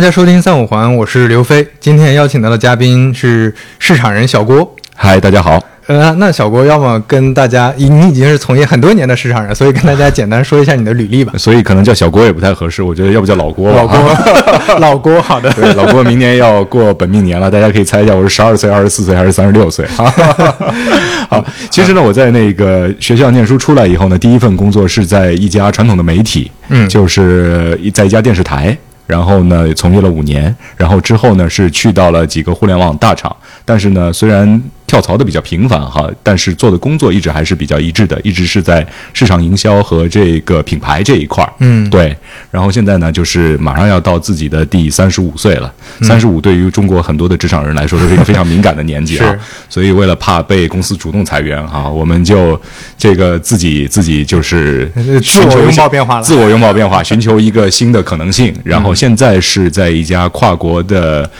迎大家收听三五环，我是刘飞。今天邀请到的嘉宾是市场人小郭。嗨，大家好。呃，那小郭，要么跟大家，你已经是从业很多年的市场人，所以跟大家简单说一下你的履历吧。所以可能叫小郭也不太合适，我觉得要不叫老郭吧。老郭，老郭，好的。对，老郭明年要过本命年了，大家可以猜一下，我是十二岁、二十四岁还是三十六岁？好，其实呢，我在那个学校念书出来以后呢，第一份工作是在一家传统的媒体，嗯，就是在一家电视台。然后呢，从业了五年，然后之后呢是去到了几个互联网大厂，但是呢，虽然跳槽的比较频繁哈，但是做的工作一直还是比较一致的，一直是在市场营销和这个品牌这一块儿。嗯，对。然后现在呢，就是马上要到自己的第三十五岁了。三十五对于中国很多的职场人来说都是一个非常敏感的年纪啊。所以为了怕被公司主动裁员哈，我们就这个自己自己就是自我拥抱变化了，自我拥抱变化，寻求一个新的可能性，然后。现在是在一家跨国的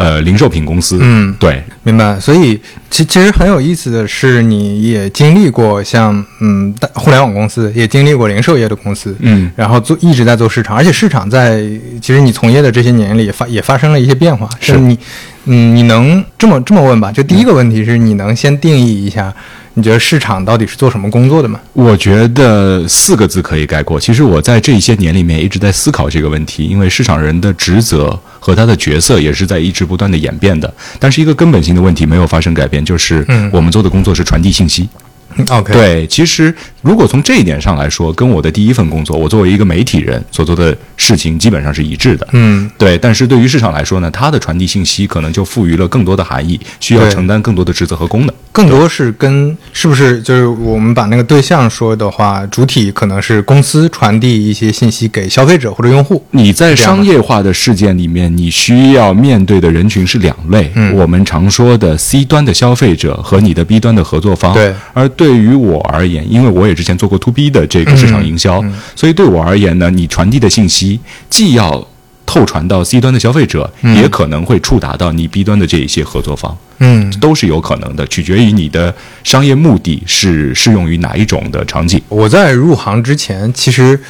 呃零售品公司，嗯，对，明白。所以其其实很有意思的是，你也经历过像嗯互联网公司，也经历过零售业的公司，嗯，然后做一直在做市场，而且市场在其实你从业的这些年里发也发生了一些变化。是你嗯，你能这么这么问吧？就第一个问题是你能先定义一下。你觉得市场到底是做什么工作的吗？我觉得四个字可以概括。其实我在这些年里面一直在思考这个问题，因为市场人的职责和他的角色也是在一直不断的演变的。但是一个根本性的问题没有发生改变，就是我们做的工作是传递信息。OK，对，其实如果从这一点上来说，跟我的第一份工作，我作为一个媒体人所做的事情基本上是一致的。嗯，对。但是对于市场来说呢，它的传递信息可能就赋予了更多的含义，需要承担更多的职责和功能。更多是跟是不是就是我们把那个对象说的话，主体可能是公司传递一些信息给消费者或者用户。你在商业化的事件里面，你需要面对的人群是两类。嗯，我们常说的 C 端的消费者和你的 B 端的合作方。对，而对于我而言，因为我也之前做过 To B 的这个市场营销，所以对我而言呢，你传递的信息既要。透传到 C 端的消费者，也可能会触达到你 B 端的这一些合作方，嗯，都是有可能的，取决于你的商业目的是适用于哪一种的场景。我在入行之前，其实。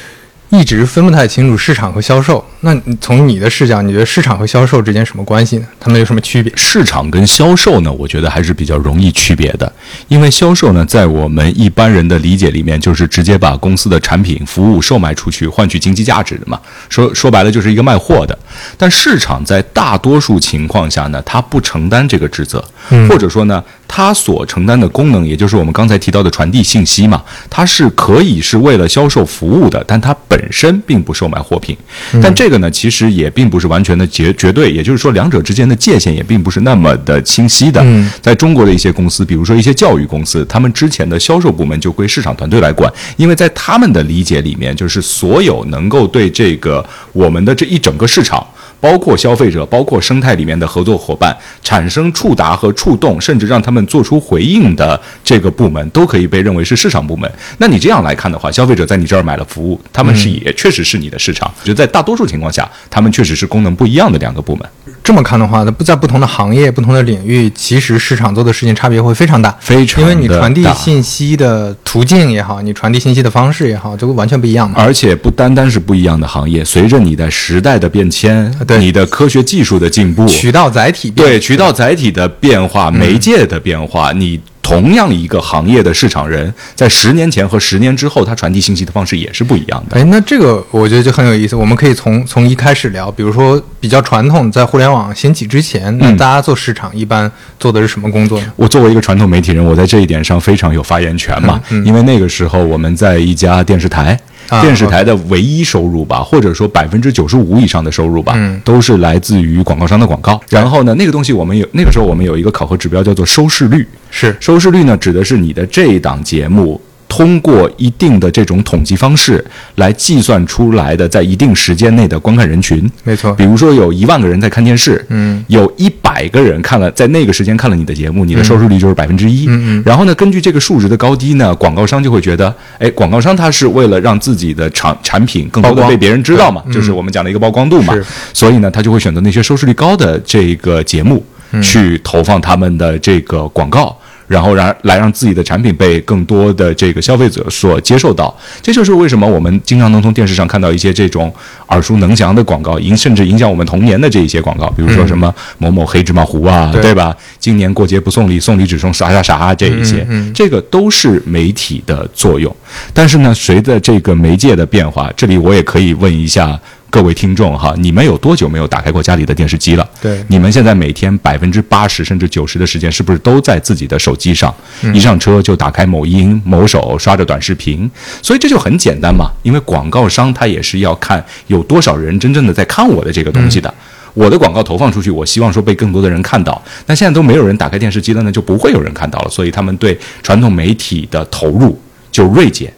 一直分不太清楚市场和销售。那从你的视角，你觉得市场和销售之间什么关系呢？他们有什么区别？市场跟销售呢？我觉得还是比较容易区别的。因为销售呢，在我们一般人的理解里面，就是直接把公司的产品、服务售卖出去，换取经济价值的嘛。说说白了，就是一个卖货的。但市场在大多数情况下呢，它不承担这个职责，或者说呢，它所承担的功能，也就是我们刚才提到的传递信息嘛，它是可以是为了销售服务的，但它本本身并不售卖货品，但这个呢，其实也并不是完全的绝绝对，也就是说，两者之间的界限也并不是那么的清晰的。在中国的一些公司，比如说一些教育公司，他们之前的销售部门就归市场团队来管，因为在他们的理解里面，就是所有能够对这个我们的这一整个市场。包括消费者，包括生态里面的合作伙伴，产生触达和触动，甚至让他们做出回应的这个部门，都可以被认为是市场部门。那你这样来看的话，消费者在你这儿买了服务，他们是也确实是你的市场。就在大多数情况下，他们确实是功能不一样的两个部门。这么看的话，它不在不同的行业、不同的领域，其实市场做的事情差别会非常大，非常因为你传递信息的途径也好，你传递信息的方式也好，就完全不一样嘛。而且不单单是不一样的行业，随着你的时代的变迁。你的科学技术的进步，渠道载体对渠道载体的变化，媒介的变化，你同样一个行业的市场人，在十年前和十年之后，他传递信息的方式也是不一样的。哎，那这个我觉得就很有意思，我们可以从从一开始聊，比如说比较传统，在互联网兴起之前，那大家做市场一般做的是什么工作呢？我作为一个传统媒体人，我在这一点上非常有发言权嘛，因为那个时候我们在一家电视台。电视台的唯一收入吧，或者说百分之九十五以上的收入吧，都是来自于广告商的广告。然后呢，那个东西我们有，那个时候我们有一个考核指标叫做收视率。是收视率呢，指的是你的这一档节目。通过一定的这种统计方式来计算出来的，在一定时间内的观看人群，没错。比如说有一万个人在看电视，嗯，有一百个人看了，在那个时间看了你的节目，你的收视率就是百分之一。嗯嗯。然后呢，根据这个数值的高低呢，广告商就会觉得，哎，广告商他是为了让自己的产产品更多的被别人知道嘛，就是我们讲的一个曝光度嘛，所以呢，他就会选择那些收视率高的这个节目去投放他们的这个广告。然后让来让自己的产品被更多的这个消费者所接受到。这就是为什么我们经常能从电视上看到一些这种耳熟能详的广告，影甚至影响我们童年的这一些广告，比如说什么某某黑芝麻糊啊，对对吧？今年过节不送礼，送礼只送啥啥啥这一些，这个都是媒体的作用。但是呢，随着这个媒介的变化，这里我也可以问一下各位听众哈，你们有多久没有打开过家里的电视机了？对你们现在每天百分之八十甚至九十的时间，是不是都在自己的手机上？一上车就打开某音、某手，刷着短视频。所以这就很简单嘛，因为广告商他也是要看有多少人真正的在看我的这个东西的。我的广告投放出去，我希望说被更多的人看到。那现在都没有人打开电视机了，那就不会有人看到了。所以他们对传统媒体的投入就锐减。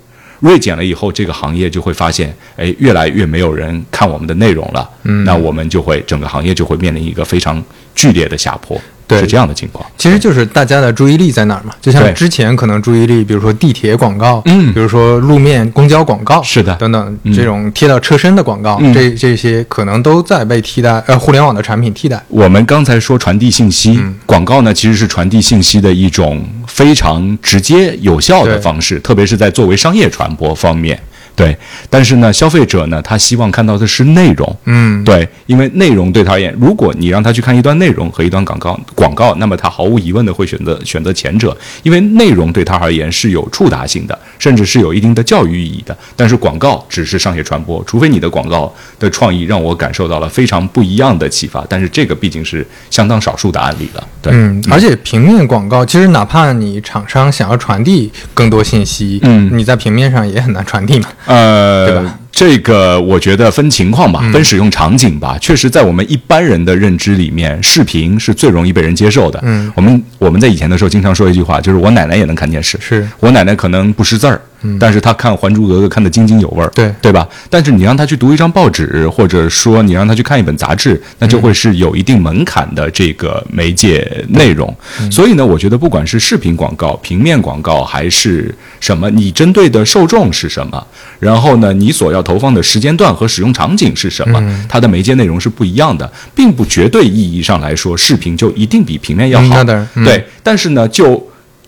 锐减了以后，这个行业就会发现，哎，越来越没有人看我们的内容了。嗯，那我们就会整个行业就会面临一个非常剧烈的下坡，对是这样的情况。其实就是大家的注意力在哪儿嘛？就像之前可能注意力，比如说地铁广告，嗯比如说路面公交广告，是的等等嗯这种贴到车身的广告，嗯这这些可能都在被替代，呃，互联网的产品替代。我们刚才说传递信息，广告呢其实是传递信息的一种非常直接有效的方式，特别是在作为商业传播方面。对，但是呢，消费者呢，他希望看到的是内容。嗯，对，因为内容对他而言，如果你让他去看一段内容和一段广告，广告，那么他毫无疑问的会选择选择前者，因为内容对他而言是有触达性的，甚至是有一定的教育意义的。但是广告只是商业传播，除非你的广告的创意让我感受到了非常不一样的启发，但是这个毕竟是相当少数的案例了。对，嗯，而且平面广告其实哪怕你厂商想要传递更多信息，嗯你在平面上也很难传递嘛。呃，对吧这个我觉得分情况吧，分使用场景吧。确实，在我们一般人的认知里面，视频是最容易被人接受的。嗯，我们我们在以前的时候经常说一句话，就是我奶奶也能看电视。是我奶奶可能不识字儿，但是他看《还珠格格》看得津津有味儿，对对吧？但是你让他去读一张报纸，或者说你让他去看一本杂志，那就会是有一定门槛的这个媒介内容。所以呢，我觉得不管是视频广告、平面广告还是什么，你针对的受众是什么，然后呢，你所要投放的时间段和使用场景是什么，它的媒介内容是不一样的，并不绝对意义上来说，视频就一定比平面要好。对，但是呢，就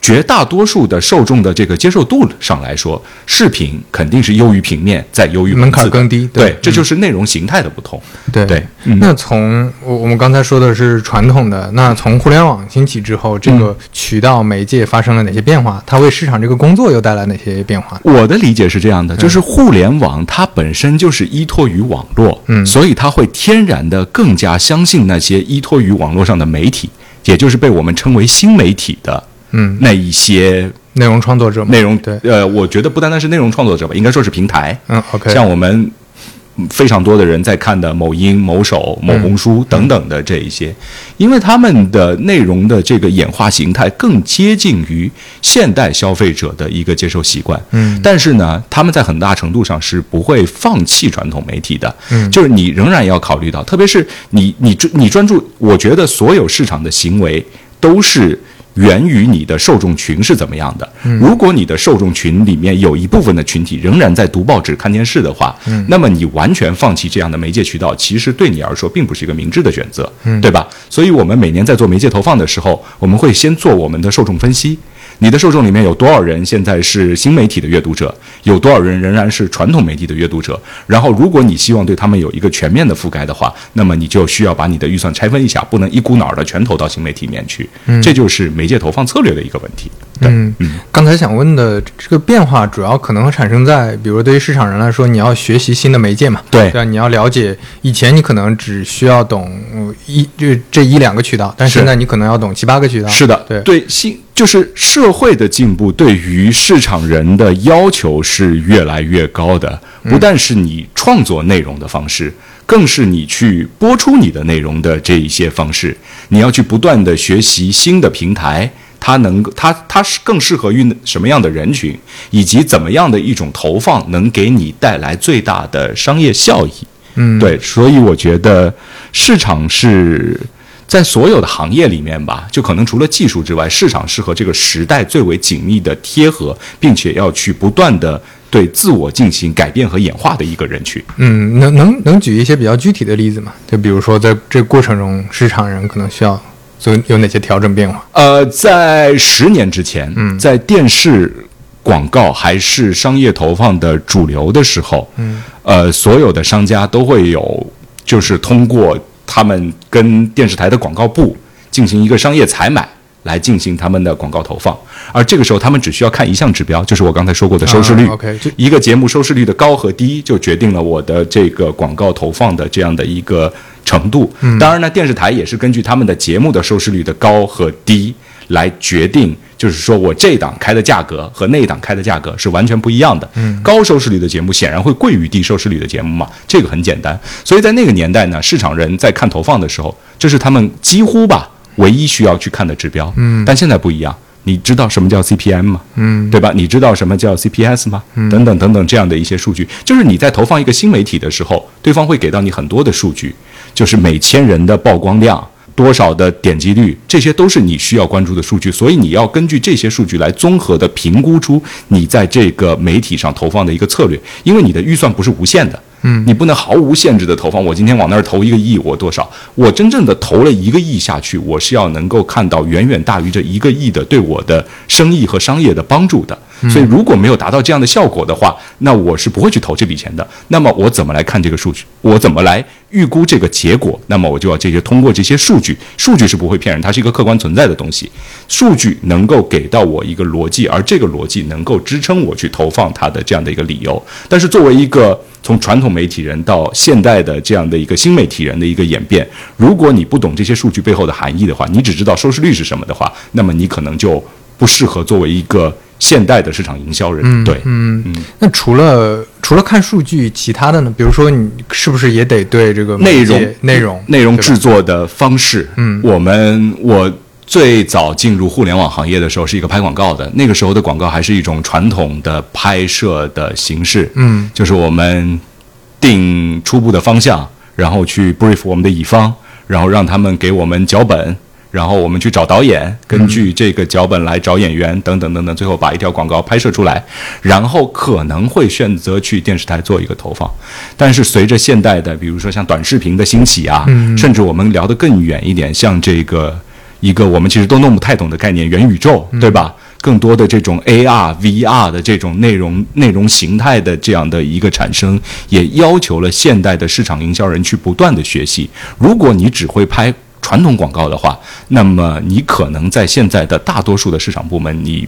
绝大多数的受众的这个接受度上来说，视频肯定是优于平面，再优于文门槛更低对对，这就是内容形态的不同。对对嗯那从我我们刚才说的是传统的，那从互联网兴起之后，这嗯个渠道媒介发生了哪些变化？它为市场这个工作又带来哪些变化？我的理解是这样的，就是互联网它本身就是依托于网络，嗯所以它会天然的更加相信那些依托于网络上的媒体，也就是被我们称为新媒体的嗯，那一些内容创作者内容。对，呃，我觉得不单单是内容创作者吧，应该说是平台。嗯，OK，像我们嗯非常多的人在看的某音、某手、某红书等等的这一些，因为他们的内容的这个演化形态更接近于现代消费者的一个接受习惯。嗯但是呢，他们在很大程度上是不会放弃传统媒体的。嗯就是你仍然要考虑到，特别是你你专你专注，我觉得所有市场的行为都是。源于你的受众群是怎么样的？如果你的受众群里面有一部分的群体仍然在读报纸、看电视的话，那么你完全放弃这样的媒介渠道，其实对你来说并不是一个明智的选择，对吧？所以我们每年在做媒介投放的时候，我们会先做我们的受众分析。你的受众里面有多少人现在是新媒体的阅读者？有多少人仍然是传统媒体的阅读者？然后，如果你希望对他们有一个全面的覆盖的话，那么你就需要把你的预算拆分一下，不能一股脑儿的全投到新媒体里面去。这就是媒介投放策略的一个问题。对，嗯，刚才想问的这个变化，主要可能会产生在，比如对于市场人来说，你要学习新的媒介嘛，对对吧？你要了解，以前你可能只需要懂呃一这这一两个渠道，但是现在你可能要懂七八个渠道。是的，对对，新就是社会的进步对于市场人的要求是越来越高的，不但是你创作内容的方式。更是你去播出你的内容的这一些方式，你要去不断的学习新的平台，它能它它是更适合于什么样的人群，以及怎么样的一种投放能给你带来最大的商业效益。嗯，对，所以我觉得市场是在所有的行业里面吧，就可能除了技术之外，市场是和这个时代最为紧密的贴合，并且要去不断的对自我进行改变和演化的一个人群。嗯，能能能举一些比较具体的例子吗？就比如说在这过程中，市场人可能需要做有哪些调整变化？呃，在十年之前，嗯，在电视广告还是商业投放的主流的时候，嗯，呃，所有的商家都会有，就是通过他们跟电视台的广告部进行一个商业采买。来进行他们的广告投放，而这个时候他们只需要看一项指标，就是我刚才说过的收视率。OK，一个节目收视率的高和低，就决定了我的这个广告投放的这样的一个程度。当然呢，电视台也是根据他们的节目的收视率的高和低来决定，就是说我这档开的价格和那档开的价格是完全不一样的。嗯，高收视率的节目显然会贵于低收视率的节目嘛，这个很简单。所以在那个年代呢，市场人在看投放的时候，这是他们几乎吧。唯一需要去看的指标，嗯，但现在不一样。你知道什么叫 CPM 吗？嗯，对吧？你知道什么叫 CPS 吗？嗯，等等等等这样的一些数据，就是你在投放一个新媒体的时候，对方会给到你很多的数据，就是每千人的曝光量。多少的点击率，这些都是你需要关注的数据，所以你要根据这些数据来综合的评估出你在这个媒体上投放的一个策略，因为你的预算不是无限的，嗯，你不能毫无限制的投放。我今天往那儿投一个亿，我多少？我真正的投了一个亿下去，我是要能够看到远远大于这一个亿的对我的生意和商业的帮助的。所以如果没有达到这样的效果的话，那我是不会去投这笔钱的。那么我怎么来看这个数据？我怎么来预估这个结果？那么我就要这些通过这些数据，数据是不会骗人，它是一个客观存在的东西。数据能够给到我一个逻辑，而这个逻辑能够支撑我去投放它的这样的一个理由。但是作为一个从传统媒体人到现代的这样的一个新媒体人的一个演变，如果你不懂这些数据背后的含义的话，你只知道收视率是什么的话，那么你可能就不适合作为一个。现代的市场营销人，对，嗯嗯，那除了除了看数据，其他的呢？比如说，你是不是也得对这个内容、内容、内容制作的方式？嗯，我们我最早进入互联网行业的时候是一个拍广告的，那个时候的广告还是一种传统的拍摄的形式，嗯，就是我们定初步的方向，然后去 brief 我们的乙方，然后让他们给我们脚本。然后我们去找导演，根据这个脚本来找演员，等等等等，最后把一条广告拍摄出来，然后可能会选择去电视台做一个投放。但是随着现代的，比如说像短视频的兴起啊，甚至我们聊得更远一点，像这个一个我们其实都弄不太懂的概念——元宇宙，对吧？更多的这种 AR、VR 的这种内容、内容形态的这样的一个产生，也要求了现代的市场营销人去不断的学习。如果你只会拍，传统广告的话，那么你可能在现在的大多数的市场部门，你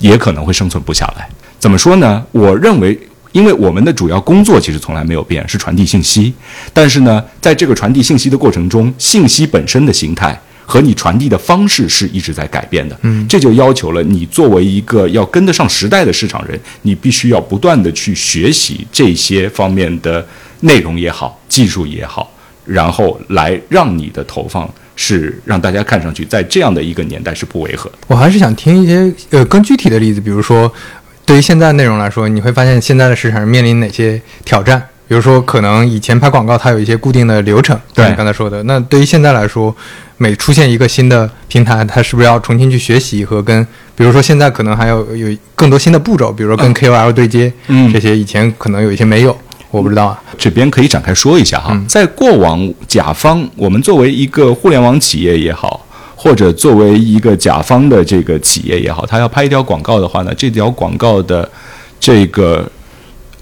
也可能会生存不下来。怎么说呢？我认为，因为我们的主要工作其实从来没有变，是传递信息。但是呢，在这个传递信息的过程中，信息本身的形态和你传递的方式是一直在改变的。嗯，这就要求了你作为一个要跟得上时代的市场人，你必须要不断的去学习这些方面的内容也好，技术也好。然后来让你的投放是让大家看上去在这样的一个年代是不违和。我还是想听一些呃更具体的例子，比如说对于现在内容来说，你会发现现在的市场面临哪些挑战？比如说可能以前拍广告它有一些固定的流程，对你刚才说的。那对于现在来说，每出现一个新的平台，它是不是要重新去学习和跟？比如说现在可能还有有更多新的步骤，比如说跟 KOL 对接，嗯，这些以前可能有一些没有。我不知道啊，这边可以展开说一下哈。在过往，甲方我们作为一个互联网企业也好，或者作为一个甲方的这个企业也好，他要拍一条广告的话呢，这条广告的这个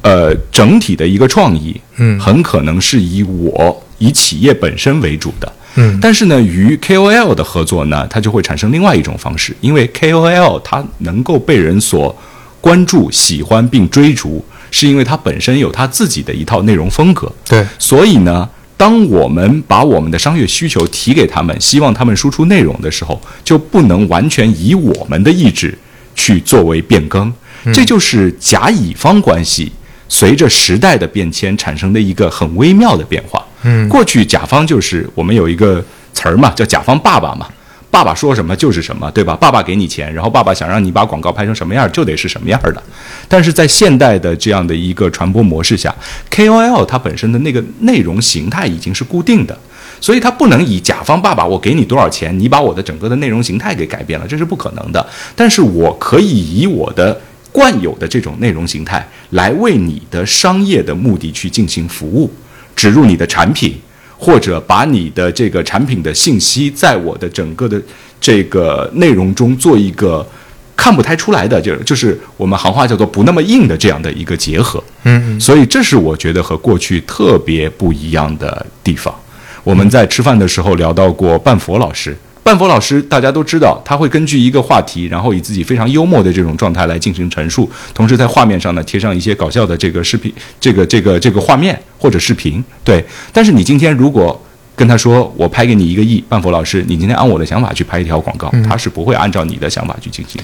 呃整体的一个创意，嗯，很可能是以我以企业本身为主的，嗯。但是呢，与 KOL 的合作呢，它就会产生另外一种方式，因为 KOL 它能够被人所关注、喜欢并追逐。是因为它本身有它自己的一套内容风格，对，所以呢，当我们把我们的商业需求提给他们，希望他们输出内容的时候，就不能完全以我们的意志去作为变更，这就是甲乙方关系随着时代的变迁产生的一个很微妙的变化。嗯，过去甲方就是我们有一个词儿嘛，叫甲方爸爸嘛。爸爸说什么就是什么，对吧？爸爸给你钱，然后爸爸想让你把广告拍成什么样，就得是什么样的。但是在现代的这样的一个传播模式下，KOL 它本身的那个内容形态已经是固定的，所以它不能以甲方爸爸我给你多少钱，你把我的整个的内容形态给改变了，这是不可能的。但是我可以以我的惯有的这种内容形态来为你的商业的目的去进行服务，植入你的产品。或者把你的这个产品的信息在我的整个的这个内容中做一个看不太出来的，就就是我们行话叫做不那么硬的这样的一个结合。嗯，所以这是我觉得和过去特别不一样的地方。我们在吃饭的时候聊到过半佛老师。半佛老师，大家都知道，他会根据一个话题，然后以自己非常幽默的这种状态来进行陈述，同时在画面上呢贴上一些搞笑的这个视频，这 个这个这个画面或者视频。对，但是你今天如果跟他说我拍给你一个亿，半佛老师，你今天按我的想法去拍一条广告，他是不会按照你的想法去进行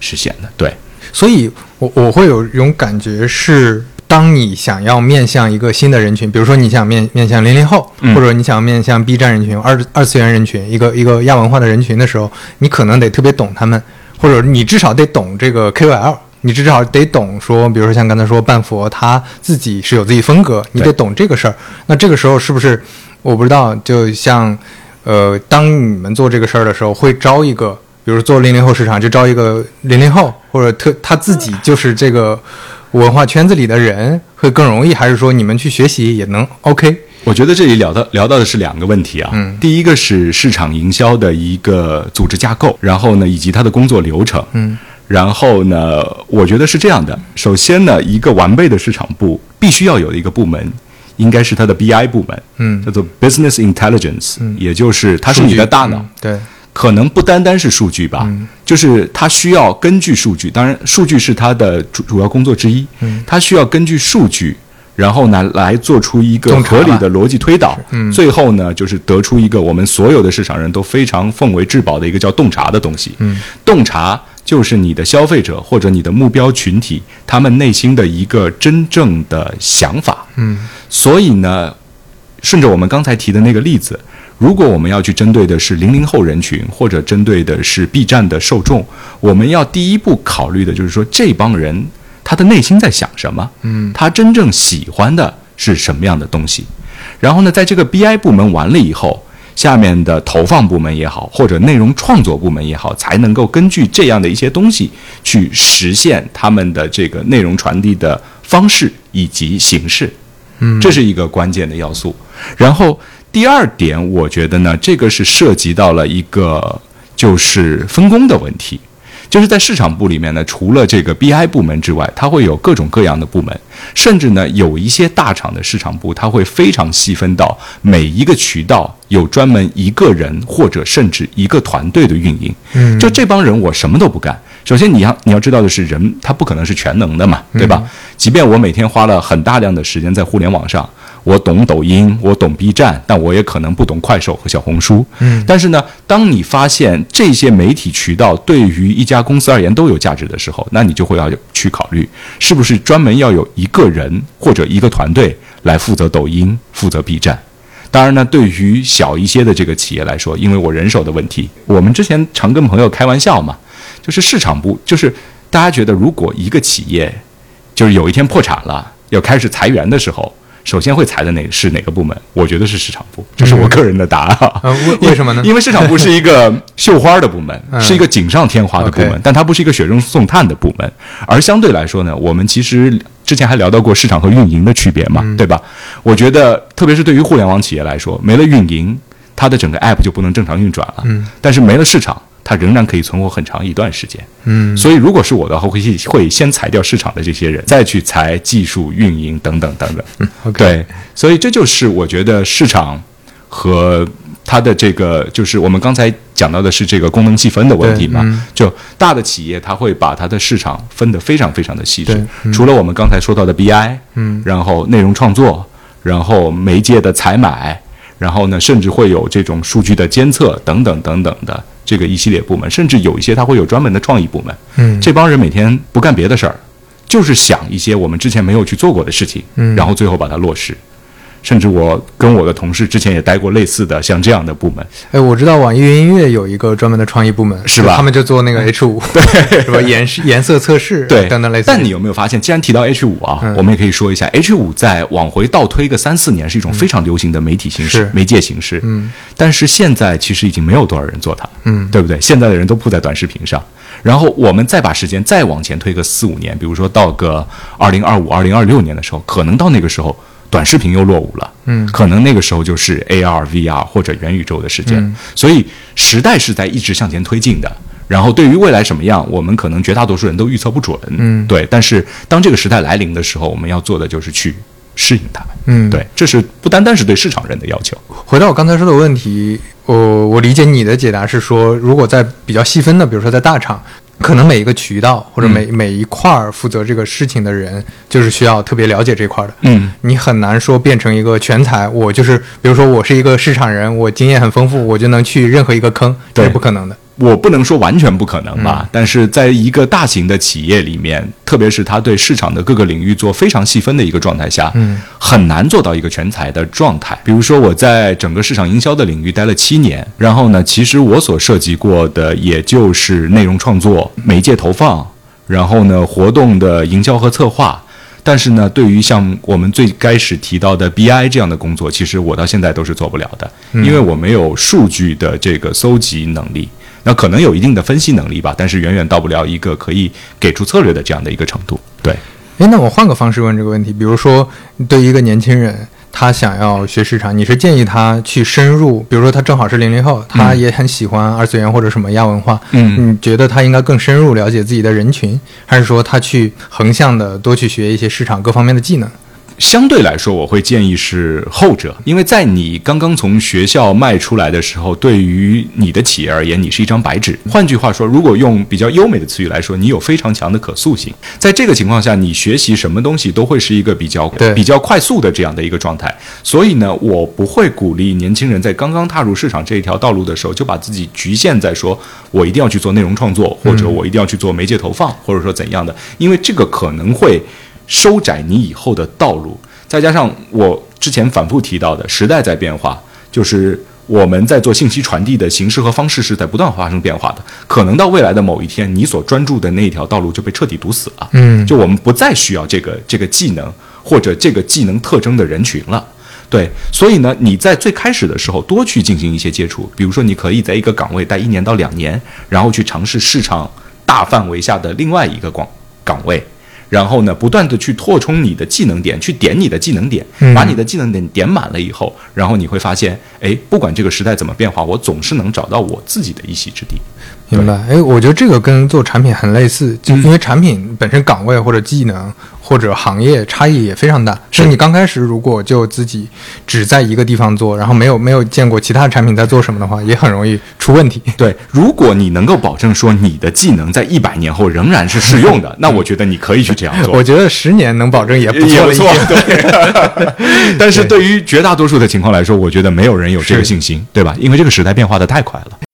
实现的。对，所以我我会有一种感觉是。当你想要面向一个新的人群，比如说你想面面向零零后，或者你想面向 B 站人群、二二次元人群，一个一个亚文化的人群的时候，你可能得特别懂他们，或者你至少得懂这个 KOL，你至少得懂说，比如说像刚才说半佛他自己是有自己风格，你得懂这个事儿。那这个时候是不是我不知道？就像呃，当你们做这个事儿的时候，会招一个，比如做零零后市场，就招一个零零后，或者特他自己就是这个。文化圈子里的人会更容易，还是说你们去学习也能 OK？我觉得这里聊到聊到的是两个问题啊。嗯，第一个是市场营销的一个组织架构，然后呢，以及它的工作流程。嗯，然后呢，我觉得是这样的。首先呢，一个完备的市场部必须要有的一个部门，应该是它的 BI 部门。嗯，叫做 Business Intelligence，也就是它是你的大脑。对。可能不单单是数据吧，就是它需要根据数据，当然数据是它的主主要工作之一。它需要根据数据，然后呢来做出一个合理的逻辑推导。最后呢，就是得出一个我们所有的市场人都非常奉为至宝的一个叫洞察的东西。洞察就是你的消费者或者你的目标群体他们内心的一个真正的想法。所以呢，顺着我们刚才提的那个例子。如果我们要去针对的是零零后人群，或者针对的是 B 站的受众，我们要第一步考虑的就是说这帮人他的内心在想什么，嗯，他真正喜欢的是什么样的东西。然后呢，在这个 BI 部门完了以后，下面的投放部门也好，或者内容创作部门也好，才能够根据这样的一些东西去实现他们的这个内容传递的方式以及形式，嗯，这是一个关键的要素。然后。第二点，我觉得呢，这个是涉及到了一个就是分工的问题，就是在市场部里面呢，除了这个 BI 部门之外，它会有各种各样的部门，甚至呢，有一些大厂的市场部，它会非常细分到每一个渠道有专门一个人或者甚至一个团队的运营。嗯，就这帮人，我什么都不干。首先，你要你要知道的是，人他不可能是全能的嘛，对吧？即便我每天花了很大量的时间在互联网上。我懂抖音，我懂 B 站，但我也可能不懂快手和小红书。嗯，但是呢，当你发现这些媒体渠道对于一家公司而言都有价值的时候，那你就会要去考虑，是不是专门要有一个人或者一个团队来负责抖音、负责 B 站。当然呢，对于小一些的这个企业来说，因为我人手的问题，我们之前常跟朋友开玩笑嘛，就是市场部，就是大家觉得如果一个企业就是有一天破产了，要开始裁员的时候。首先会裁的哪是哪个部门？我觉得是市场部，这是我个人的答案。为为什么呢？因为市场部是一个绣花的部门，是一个锦上添花的部门，但它不是一个雪中送炭的部门。而相对来说呢，我们其实之前还聊到过市场和运营的区别嘛，对吧？我觉得，特别是对于互联网企业来说，没了运营，它的整个 app 就不能正常运转了。嗯，但是没了市场。它仍然可以存活很长一段时间，嗯，所以如果是我的话，会会先裁掉市场的这些人，再去裁技术、运营等等等等。嗯，对，所以这就是我觉得市场和它的这个，就是我们刚才讲到的是这个功能细分的问题嘛。就大的企业，它会把它的市场分得非常非常的细致。除了我们刚才说到的 BI，嗯，然后内容创作，然后媒介的采买，然后呢，甚至会有这种数据的监测等等等等的。这个一系列部门，甚至有一些他会有专门的创意部门。嗯，这帮人每天不干别的事儿，就是想一些我们之前没有去做过的事情，嗯，然后最后把它落实。甚至我跟我的同事之前也待过类似的像这样的部门。哎，我知道网易云音乐有一个专门的创意部门，是吧？他们就做那个 H 五，对，是吧？颜颜色测试，对，等等类似。但你有没有发现，既然提到 H 五啊，我们也可以说一下，H 五在往回倒推个三四年，是一种非常流行的媒体形式、媒介形式。嗯，但是现在其实已经没有多少人做它，嗯，对不对？现在的人都扑在短视频上。然后我们再把时间再往前推个四五年，比如说到个二零二五、二零二六年的时候，可能到那个时候。短视频又落伍了，嗯，可能那个时候就是 AR、VR 或者元宇宙的时间。所以时代是在一直向前推进的。然后对于未来什么样，我们可能绝大多数人都预测不准，嗯，对。但是当这个时代来临的时候，我们要做的就是去适应它，嗯，对。这是不单单是对市场人的要求。回到我刚才说的问题，我我理解你的解答是说，如果在比较细分的，比如说在大厂。可能每一个渠道或者每每一块儿负责这个事情的人，就是需要特别了解这块的。嗯，你很难说变成一个全才。我就是，比如说我是一个市场人，我经验很丰富，我就能去任何一个坑，这是不可能的。我不能说完全不可能吧，但是在一个大型的企业里面，特别是他对市场的各个领域做非常细分的一个状态下，嗯，很难做到一个全才的状态。比如说我在整个市场营销的领域待了七年，然后呢，其实我所涉及过的也就是内容创作、媒介投放，然后呢，活动的营销和策划。但是呢，对于像我们最开始提到的 BI 这样的工作，其实我到现在都是做不了的，因为我没有数据的这个搜集能力。那可能有一定的分析能力吧，但是远远到不了一个可以给出策略的这样的一个程度。对，诶，那我换个方式问这个问题，比如说，对于一个年轻人，他想要学市场，你是建议他去深入？比如说，他正好是零零后，他也很喜欢二次元或者什么亚文化，嗯，你觉得他应该更深入了解自己的人群，还是说他去横向的多去学一些市场各方面的技能？相对来说，我会建议是后者，因为在你刚刚从学校迈出来的时候，对于你的企业而言，你是一张白纸。换句话说，如果用比较优美的词语来说，你有非常强的可塑性。在这个情况下，你学习什么东西都会是一个比较比较快速的这样的一个状态。所以呢，我不会鼓励年轻人在刚刚踏入市场这一条道路的时候，就把自己局限在说我一定要去做内容创作，或者我一定要去做媒介投放，或者说怎样的，因为这个可能会。收窄你以后的道路，再加上我之前反复提到的时代在变化，就是我们在做信息传递的形式和方式是在不断发生变化的。可能到未来的某一天，你所专注的那一条道路就被彻底堵死了。嗯，就我们不再需要这个这个技能或者这个技能特征的人群了。对，所以呢，你在最开始的时候多去进行一些接触，比如说你可以在一个岗位待一年到两年，然后去尝试市场大范围下的另外一个广岗位。然后呢，不断的去扩充你的技能点，去点你的技能点，把你的技能点点满了以后，然后你会发现，哎，不管这个时代怎么变化，我总是能找到我自己的一席之地。明白？哎，我觉得这个跟做产品很类似，就因为产品本身岗位或者技能。或者行业差异也非常大，是你刚开始如果就自己只在一个地方做，然后没有没有见过其他产品在做什么的话，也很容易出问题。对，如果你能够保证说你的技能在一百年后仍然是适用的，那我觉得你可以去这样做。我觉得十年能保证也不错不错。对，但是对于绝大多数的情况来说，我觉得没有人有这个信心，对吧？因为这个时代变化的太快了。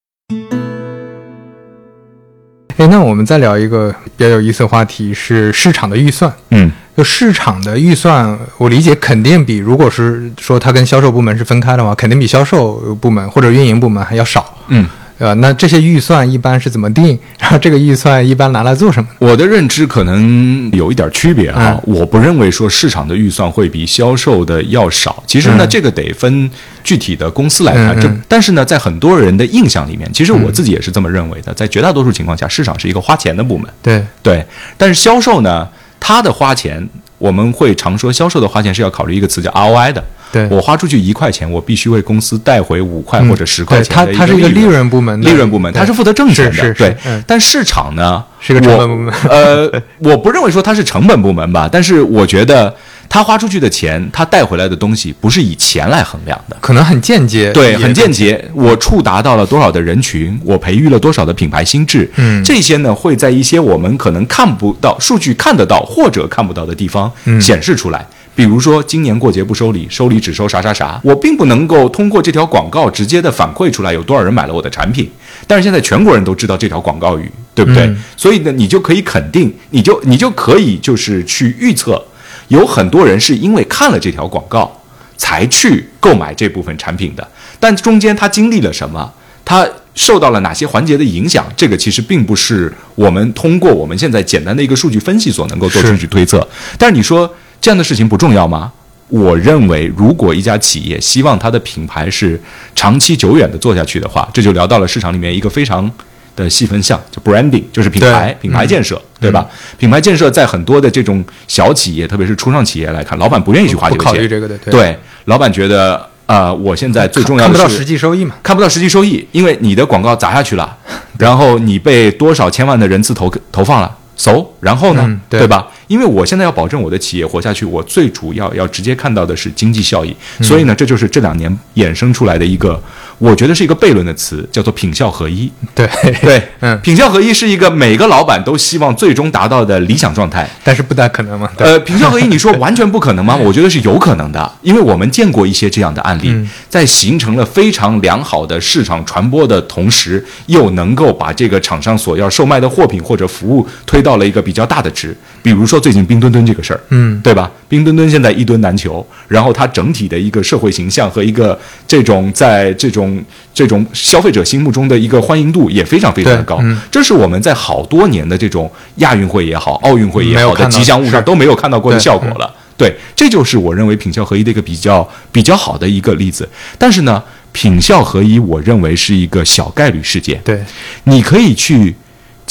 哎，那我们再聊一个比较有意思的话题，是市场的预算。嗯，就市场的预算，我理解肯定比如果是说它跟销售部门是分开的话，肯定比销售部门或者运营部门还要少。嗯。呃，那这些预算一般是怎么定？然后这个预算一般拿来做什么？我的认知可能有一点区别哈，我不认为说市场的预算会比销售的要少。其实呢，这个得分具体的公司来看。这但是呢，在很多人的印象里面，其实我自己也是这么认为的。在绝大多数情况下，市场是一个花钱的部门。对对，但是销售呢，它的花钱，我们会常说销售的花钱是要考虑一个词叫 ROI 的。对我花出去一块钱，我必须为公司带回五块或者十块钱的它它是一个利润部门，利润部门，它是负责挣钱的。对，但市场呢是个成本部门。呃，我不认为说它是成本部门吧，但是我觉得他花出去的钱，他带回来的东西不是以钱来衡量的，可能很间接。对，很间接。我触达到了多少的人群，我培育了多少的品牌心智，嗯，这些呢会在一些我们可能看不到数据看得到或者看不到的地方显示出来。比如说，今年过节不收礼，收礼只收啥啥啥。我并不能够通过这条广告直接的反馈出来有多少人买了我的产品，但是现在全国人都知道这条广告语，对不对？所以呢，你就可以肯定，你就你就可以就是去预测，有很多人是因为看了这条广告才去购买这部分产品的。但中间他经历了什么？他受到了哪些环节的影响？这个其实并不是我们通过我们现在简单的一个数据分析所能够做出去推测。但是你说。这样的事情不重要吗？我认为，如果一家企业希望它的品牌是长期久远的做下去的话，这就聊到了市场里面一个非常的细分项，就 branding，就是品牌品牌建设，对吧？品牌建设在很多的这种小企业，特别是初创企业来看，老板不愿意去花这个钱，考虑这个的，对，老板觉得啊，我现在最重要的是看不到实际收益嘛，看不到实际收益，因为你的广告砸下去了，然后你被多少千万的人次投投放了。走，然后呢，对吧？因为我现在要保证我的企业活下去，我最主要要直接看到的是经济效益。所以呢，这就是这两年衍生出来的一个，我觉得是一个悖论的词，叫做品效合一。对对，嗯，品效合一是一个每个老板都希望最终达到的理想状态，但是不大可能嘛。呃，品效合一，你说完全不可能吗？我觉得是有可能的，因为我们见过一些这样的案例，在形成了非常良好的市场传播的同时，又能够把这个厂商所要售卖的货品或者服务推到了一个比较大的值。比如说最近冰墩墩这个事儿，嗯，对吧？冰墩墩现在一墩难求，然后它整体的一个社会形象和一个这种在这种这种消费者心目中的一个欢迎度也非常非常的高。这是我们在好多年的这种亚运会也好、奥运会也好的吉祥物上都没有看到过的效果了。对，这就是我认为品效合一的一个比较比较好的一个例子。但是呢，品效合一，我认为是一个小概率事件。对，你可以去。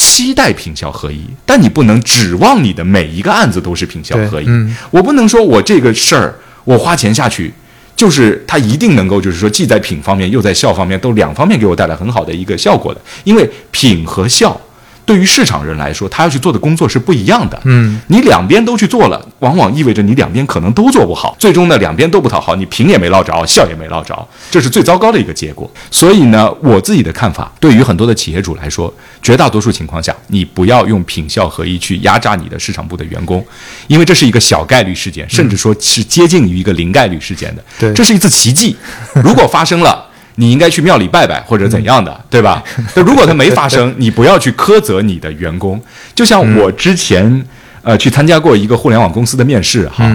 期待品效合一，但你不能指望你的每一个案子都是品效合一。我不能说我这个事儿我花钱下去，就是它一定能够，就是说既在品方面又在效方面都两方面给我带来很好的一个效果的，因为品和效。对于市场人来说，他要去做的工作是不一样的。嗯，你两边都去做了，往往意味着你两边可能都做不好，最终呢，两边都不讨好，你平也没捞着，笑也没捞着，这是最糟糕的一个结果。所以呢，我自己的看法，对于很多的企业主来说，绝大多数情况下，你不要用品效合一去压榨你的市场部的员工，因为这是一个小概率事件，甚至说是接近于一个零概率事件的。对，这是一次奇迹，如果发生了。你应该去庙里拜拜或者怎样的，对吧？那如果他没发生，你不要去苛责你的员工。就像我之前呃去参加过一个互联网公司的面试哈，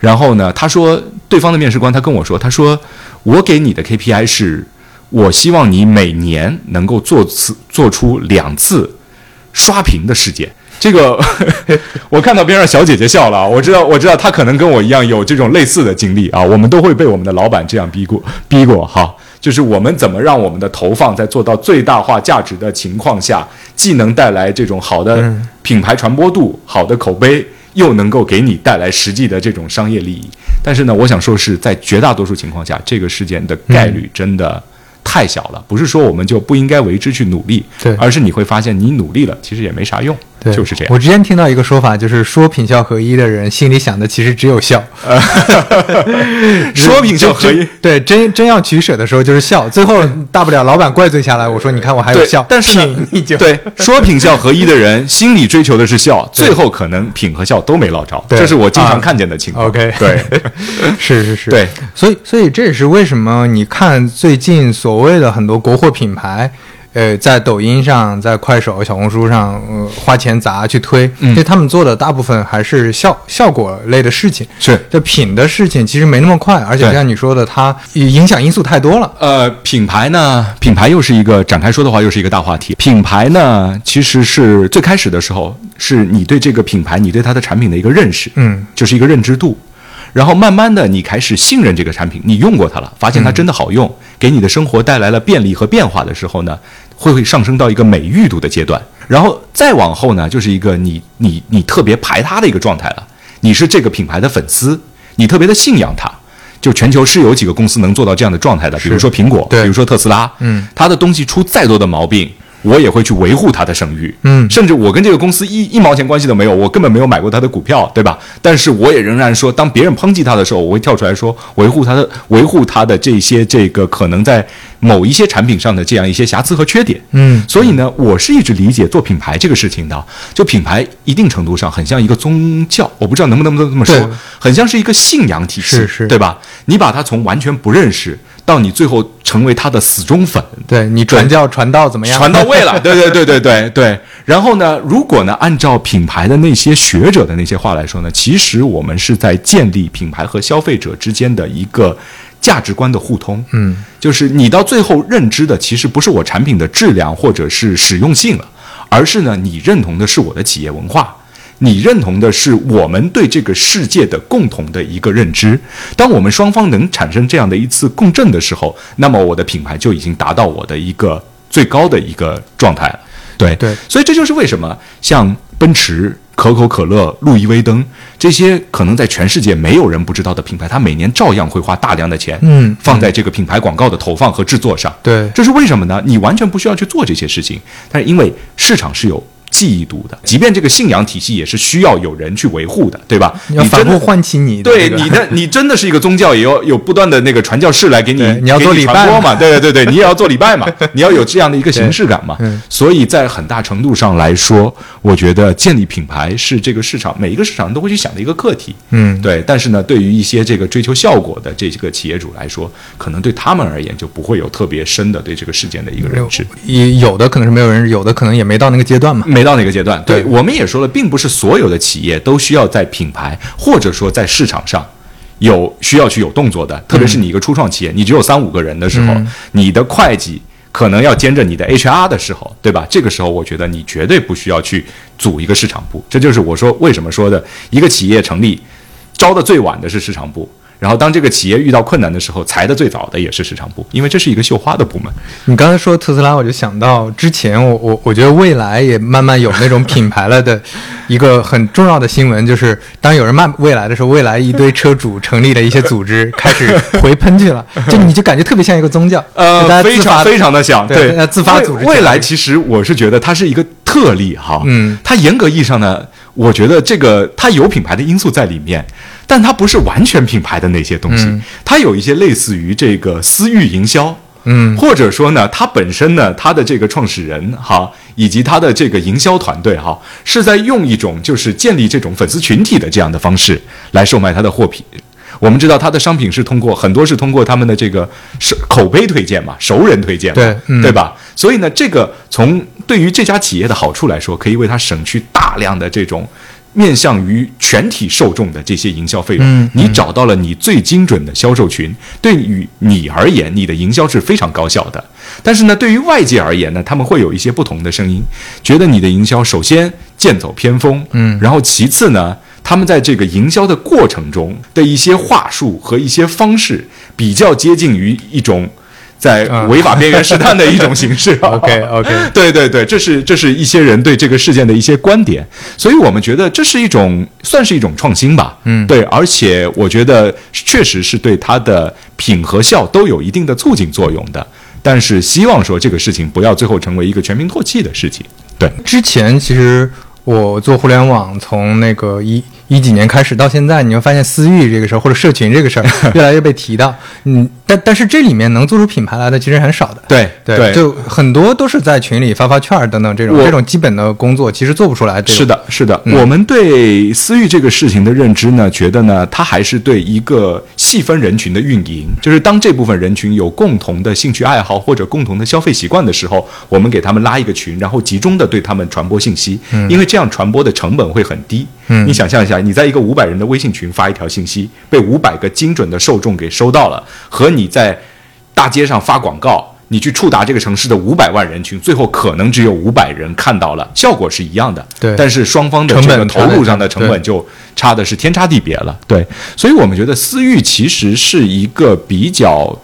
然后呢，他说对方的面试官他跟我说，他说我给你的 KPI 是，我希望你每年能够做次做出两次刷屏的事件。这个 我看到边上小姐姐笑了，我知道我知道她可能跟我一样有这种类似的经历啊，我们都会被我们的老板这样逼过逼过哈。就是我们怎么让我们的投放在做到最大化价值的情况下，既能带来这种好的品牌传播度、好的口碑，又能够给你带来实际的这种商业利益。但是呢，我想说是在绝大多数情况下，这个事件的概率真的。太小了，不是说我们就不应该为之去努力，对，而是你会发现你努力了，其实也没啥用，对，就是这样。我之前听到一个说法，就是说品效合一的人心里想的其实只有效，说品效合一，对，真真要取舍的时候就是效，最后大不了老板怪罪下来，我说你看我还有效，但是 你就对说品效合一的人心里追求的是效，最后可能品和效都没捞着，这是我经常看见的情况。OK，对，是是是，对，所以所以这也是为什么你看最近。所谓的很多国货品牌，呃，在抖音上、在快手、小红书上，呃，花钱砸去推，因为他们做的大部分还是效效果类的事情。是，这品的事情其实没那么快，而且像你说的，它影响因素太多了。呃，品牌呢，品牌又是一个展开说的话，又是一个大话题。品牌呢，其实是最开始的时候，是你对这个品牌，你对它的产品的一个认识，嗯，就是一个认知度。然后慢慢的，你开始信任这个产品，你用过它了，发现它真的好用，给你的生活带来了便利和变化的时候呢，会会上升到一个美誉度的阶段。然后再往后呢，就是一个你你你特别排他的一个状态了。你是这个品牌的粉丝，你特别的信仰它。就全球是有几个公司能做到这样的状态的，比如说苹果，比如说特斯拉，嗯，它的东西出再多的毛病。我也会去维护它的声誉，嗯，甚至我跟这个公司一一毛钱关系都没有，我根本没有买过它的股票，对吧？但是我也仍然说，当别人抨击它的时候，我会跳出来说，维护它的维护它的这些这个可能在某一些产品上的这样一些瑕疵和缺点，嗯。所以呢，我是一直理解做品牌这个事情的，就品牌一定程度上很像一个宗教，我不知道能不能这么说，很像是一个信仰体系，是是，对吧？你把它从完全不认识。到你最后成为他的死忠粉，对你传教传到怎么样？传到位了，对对对对对对。然后呢，如果呢，按照品牌的那些学者的那些话来说呢，其实我们是在建立品牌和消费者之间的一个价值观的互通。嗯，就是你到最后认知的，其实不是我产品的质量或者是实用性了，而是呢，你认同的是我的企业文化。你认同的是我们对这个世界的共同的一个认知。当我们双方能产生这样的一次共振的时候，那么我的品牌就已经达到我的一个最高的一个状态了。对对，所以这就是为什么像奔驰、可口可乐、路易威登这些可能在全世界没有人不知道的品牌，它每年照样会花大量的钱，嗯，放在这个品牌广告的投放和制作上。对，这是为什么呢？你完全不需要去做这些事情，但是因为市场是有。记忆度的，即便这个信仰体系也是需要有人去维护的，对吧？要反复唤起你，对你的，你真的是一个宗教，也要有不断的那个传教士来给你，你要做礼拜嘛？对对对对，你也要做礼拜嘛？你要有这样的一个形式感嘛？所以在很大程度上来说，我觉得建立品牌是这个市场每一个市场都会去想的一个课题。嗯，对。但是呢，对于一些这个追求效果的这个企业主来说，可能对他们而言就不会有特别深的对这个事件的一个认知。也有的可能是没有人，有的可能也没到那个阶段嘛，没到那个阶段。对。我们也说了，并不是所有的企业都需要在品牌或者说在市场上有需要去有动作的。特别是你一个初创企业，你只有三五个人的时候，你的会计可能要兼着你的 HR 的时候，对吧？这个时候，我觉得你绝对不需要去组一个市场部。这就是我说为什么说的一个企业成立招的最晚的是市场部。然后，当这个企业遇到困难的时候，裁的最早的也是市场部，因为这是一个绣花的部门。你刚才说特斯拉，我就想到之前，我我我觉得未来也慢慢有那种品牌了的一个很重要的新闻，就是当有人骂未来的时候，未来一堆车主成立了一些组织，开始回喷去了，就你就感觉特别像一个宗教，呃，非常非常的像，对，自发组织。未来其实我是觉得它是一个特例哈，嗯，它严格意义上呢，我觉得这个它有品牌的因素在里面。但它不是完全品牌的那些东西，它有一些类似于这个私域营销，嗯，或者说呢，它本身呢，它的这个创始人哈，以及它的这个营销团队哈，是在用一种就是建立这种粉丝群体的这样的方式来售卖它的货品。我们知道它的商品是通过很多是通过他们的这个熟口碑推荐嘛，熟人推荐，对对吧？所以呢，这个从对于这家企业的好处来说，可以为它省去大量的这种。面向于全体受众的这些营销费用，你找到了你最精准的销售群，对于你而言，你的营销是非常高效的。但是呢，对于外界而言呢，他们会有一些不同的声音，觉得你的营销首先剑走偏锋，嗯，然后其次呢，他们在这个营销的过程中的一些话术和一些方式，比较接近于一种。在违法边缘试探的一种形式。OK OK，对对对，这是这是一些人对这个事件的一些观点，所以我们觉得这是一种算是一种创新吧。嗯，对，而且我觉得确实是对它的品和效都有一定的促进作用的。但是希望说这个事情不要最后成为一个全民唾弃的事情。对，之前其实我做互联网从那个一。一几年开始到现在，你会发现私域这个事儿或者社群这个事儿 越来越被提到。嗯，但但是这里面能做出品牌来的其实很少的。对对，就很多都是在群里发发券儿等等这种这种基本的工作，其实做不出来。是的，是的。我们对私域这个事情的认知呢，觉得呢，它还是对一个细分人群的运营，就是当这部分人群有共同的兴趣爱好或者共同的消费习惯的时候，我们给他们拉一个群，然后集中的对他们传播信息，因为这样传播的成本会很低。嗯，你想象一下，你在一个五百人的微信群发一条信息，被五百个精准的受众给收到了，和你在大街上发广告，你去触达这个城市的五百万人群，最后可能只有五百人看到了，效果是一样的。对，但是双方的这个投入上的成本就差的是天差地别了。对，所以我们觉得私域其实是一个比较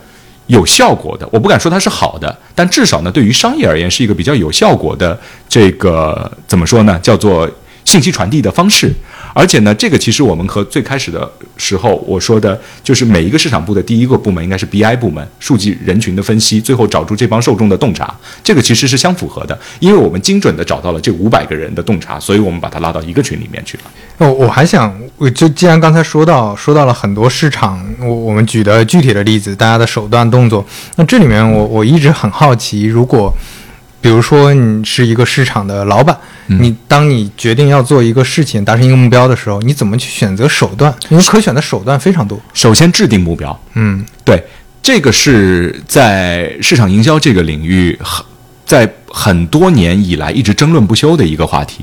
有效果的，我不敢说它是好的，但至少呢，对于商业而言是一个比较有效果的。这个怎么说呢？叫做。信息传递的方式，而且呢，这个其实我们和最开始的时候我说的，就是每一个市场部的第一个部门应该是 BI 部门，数据人群的分析，最后找出这帮受众的洞察，这个其实是相符合的，因为我们精准的找到了这五百个人的洞察，所以我们把它拉到一个群里面去了。哦，我还想，我就既然刚才说到说到了很多市场，我我们举的具体的例子，大家的手段动作，那这里面我我一直很好奇，如果。比如说，你是一个市场的老板，你当你决定要做一个事情、达成一个目标的时候，你怎么去选择手段？因为可选的手段非常多。首先制定目标，嗯，对，这个是在市场营销这个领域，很在很多年以来一直争论不休的一个话题，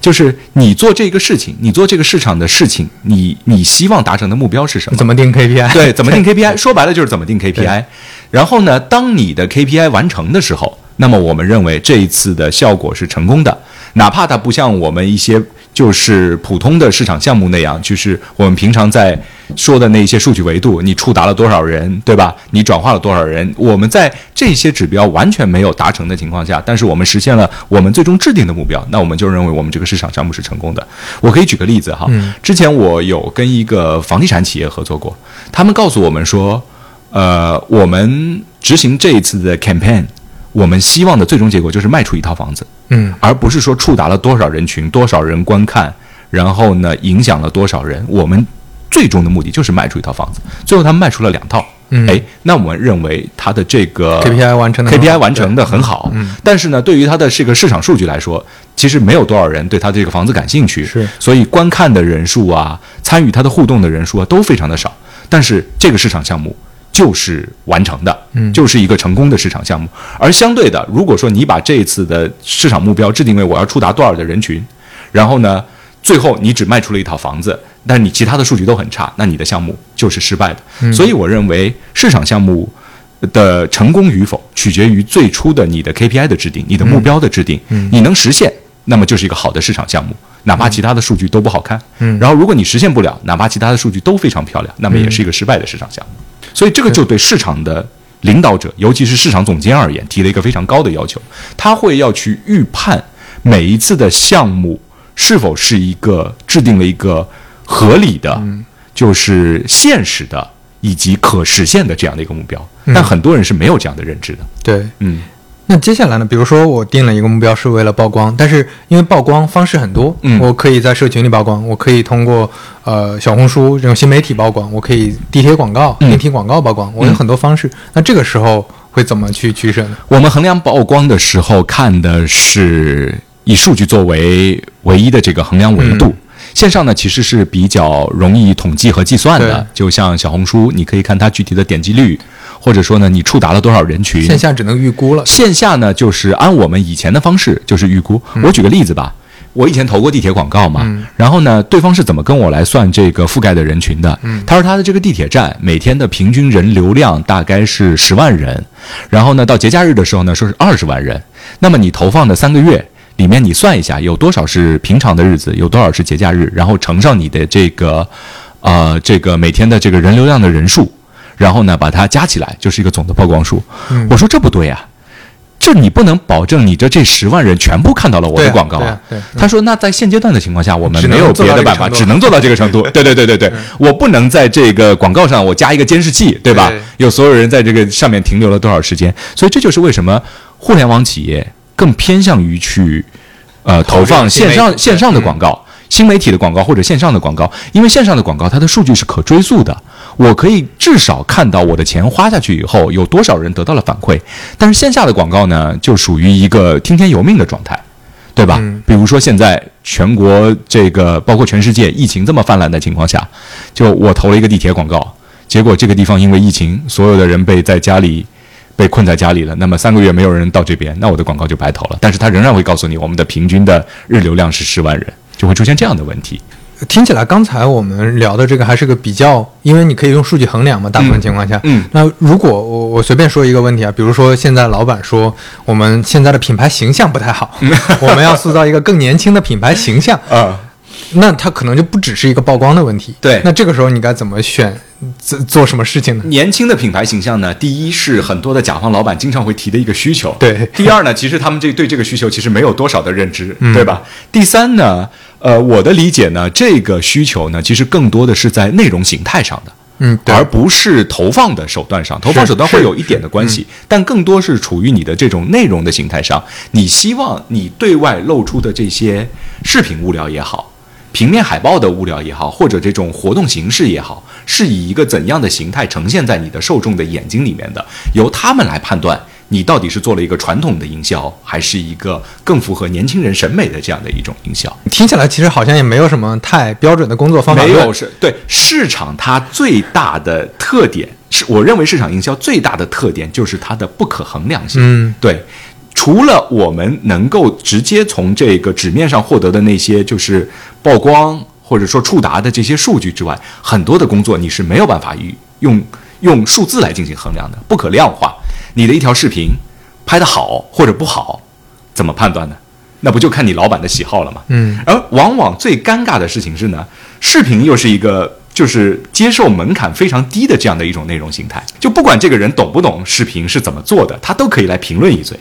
就是你做这个事情，你做这个市场的事情，你你希望达成的目标是什么？怎么定 KPI？对，怎么定 KPI？说白了就是怎么定 KPI。然后呢，当你的 KPI 完成的时候。那么我们认为这一次的效果是成功的，哪怕它不像我们一些就是普通的市场项目那样，就是我们平常在说的那些数据维度，你触达了多少人，对吧？你转化了多少人？我们在这些指标完全没有达成的情况下，但是我们实现了我们最终制定的目标，那我们就认为我们这个市场项目是成功的。我可以举个例子哈，之前我有跟一个房地产企业合作过，他们告诉我们说，呃，我们执行这一次的 campaign。我们希望的最终结果就是卖出一套房子，嗯，而不是说触达了多少人群、多少人观看，然后呢影响了多少人。我们最终的目的就是卖出一套房子。最后他们卖出了两套，哎，那我们认为他的这个 KPI 完成的 KPI 完成的很好，嗯，但是呢，对于他的这个市场数据来说，其实没有多少人对他这个房子感兴趣，是，所以观看的人数啊，参与他的互动的人数啊，都非常的少。但是这个市场项目。就是完成的，嗯，就是一个成功的市场项目。而相对的，如果说你把这一次的市场目标制定为我要触达多少的人群，然后呢，最后你只卖出了一套房子，但你其他的数据都很差，那你的项目就是失败的。所以我认为市场项目的成功与否取决于最初的你的 KPI 的制定，你的目标的制定，你能实现，那么就是一个好的市场项目，哪怕其他的数据都不好看。嗯，然后如果你实现不了，哪怕其他的数据都非常漂亮，那么也是一个失败的市场项目。所以这个就对市场的领导者，尤其是市场总监而言，提了一个非常高的要求。他会要去预判每一次的项目是否是一个制定了一个合理的、就是现实的以及可实现的这样的一个目标。但很多人是没有这样的认知的。对，嗯。那接下来呢？比如说我定了一个目标是为了曝光，但是因为曝光方式很多，嗯，我可以在社群里曝光，我可以通过呃小红书这种新媒体曝光，我可以地铁广告、电梯广告曝光，我有很多方式。那这个时候会怎么去取舍呢？我们衡量曝光的时候看的是以数据作为唯一的这个衡量维度。线上呢其实是比较容易统计和计算的，就像小红书，你可以看它具体的点击率。或者说呢，你触达了多少人群？线下只能预估了。线下呢，就是按我们以前的方式，就是预估。我举个例子吧，我以前投过地铁广告嘛，然后呢，对方是怎么跟我来算这个覆盖的人群的？他说他的这个地铁站每天的平均人流量大概是十万人，然后呢，到节假日的时候呢，说是二十万人。那么你投放的三个月里面，你算一下有多少是平常的日子，有多少是节假日，然后乘上你的这个，呃，这个每天的这个人流量的人数。然后呢，把它加起来就是一个总的曝光数。我说这不对呀，这你不能保证你的这十万人全部看到了我的广告啊。他说，那在现阶段的情况下，我们没有别的办法，只能做到这个程度。对对对对对，我不能在这个广告上我加一个监视器，对吧？有所有人在这个上面停留了多少时间？所以这就是为什么互联网企业更偏向于去呃投放线上线上的广告。新媒体的广告或者线上的广告，因为线上的广告它的数据是可追溯的，我可以至少看到我的钱花下去以后有多少人得到了反馈。但是线下的广告呢，就属于一个听天由命的状态，对吧？比如说现在全国这个包括全世界疫情这么泛滥的情况下，就我投了一个地铁广告，结果这个地方因为疫情，所有的人被在家里被困在家里了，那么三个月没有人到这边，那我的广告就白投了。但是他仍然会告诉你，我们的平均的日流量是十万人。就会出现这样的问题。听起来刚才我们聊的这个还是个比较，因为你可以用数据衡量嘛，大部分情况下。嗯。那如果我我随便说一个问题啊，比如说现在老板说我们现在的品牌形象不太好，我们要塑造一个更年轻的品牌形象啊，那它可能就不只是一个曝光的问题。对。那这个时候你该怎么选？做做什么事情呢？年轻的品牌形象呢？第一是很多的甲方老板经常会提的一个需求。对。第二呢，其实他们这对这个需求其实没有多少的认知，对吧？第三呢，呃，我的理解呢，这个需求呢，其实更多的是在内容形态上的，嗯，而不是投放的手段上。投放手段会有一点的关系，但更多是处于你的这种内容的形态上。你希望你对外露出的这些视频物料也好。平面海报的物料也好，或者这种活动形式也好，是以一个怎样的形态呈现在你的受众的眼睛里面的？由他们来判断你到底是做了一个传统的营销，还是一个更符合年轻人审美的这样的一种营销？听起来其实好像也没有什么太标准的工作方法。没有是对市场它最大的特点，是我认为市场营销最大的特点就是它的不可衡量性。嗯，对。除了我们能够直接从这个纸面上获得的那些就是曝光或者说触达的这些数据之外，很多的工作你是没有办法用用数字来进行衡量的，不可量化。你的一条视频拍得好或者不好，怎么判断呢？那不就看你老板的喜好了吗？嗯，而往往最尴尬的事情是呢，视频又是一个就是接受门槛非常低的这样的一种内容形态，就不管这个人懂不懂视频是怎么做的，他都可以来评论一嘴。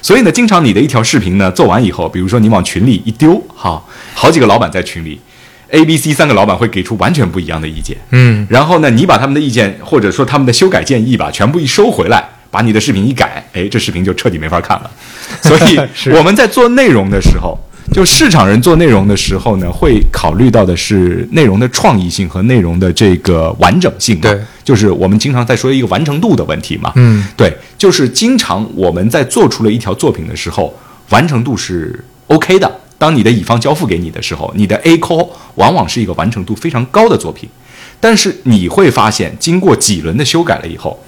所以呢，经常你的一条视频呢做完以后，比如说你往群里一丢，哈，好几个老板在群里，A、B、C 三个老板会给出完全不一样的意见，嗯，然后呢，你把他们的意见或者说他们的修改建议吧，全部一收回来，把你的视频一改，哎，这视频就彻底没法看了。所以 我们在做内容的时候，就市场人做内容的时候呢，会考虑到的是内容的创意性和内容的这个完整性嘛。对，就是我们经常在说一个完成度的问题嘛。嗯，对，就是经常我们在做出了一条作品的时候，完成度是 OK 的。当你的乙方交付给你的时候，你的 A call 往往是一个完成度非常高的作品，但是你会发现，经过几轮的修改了以后。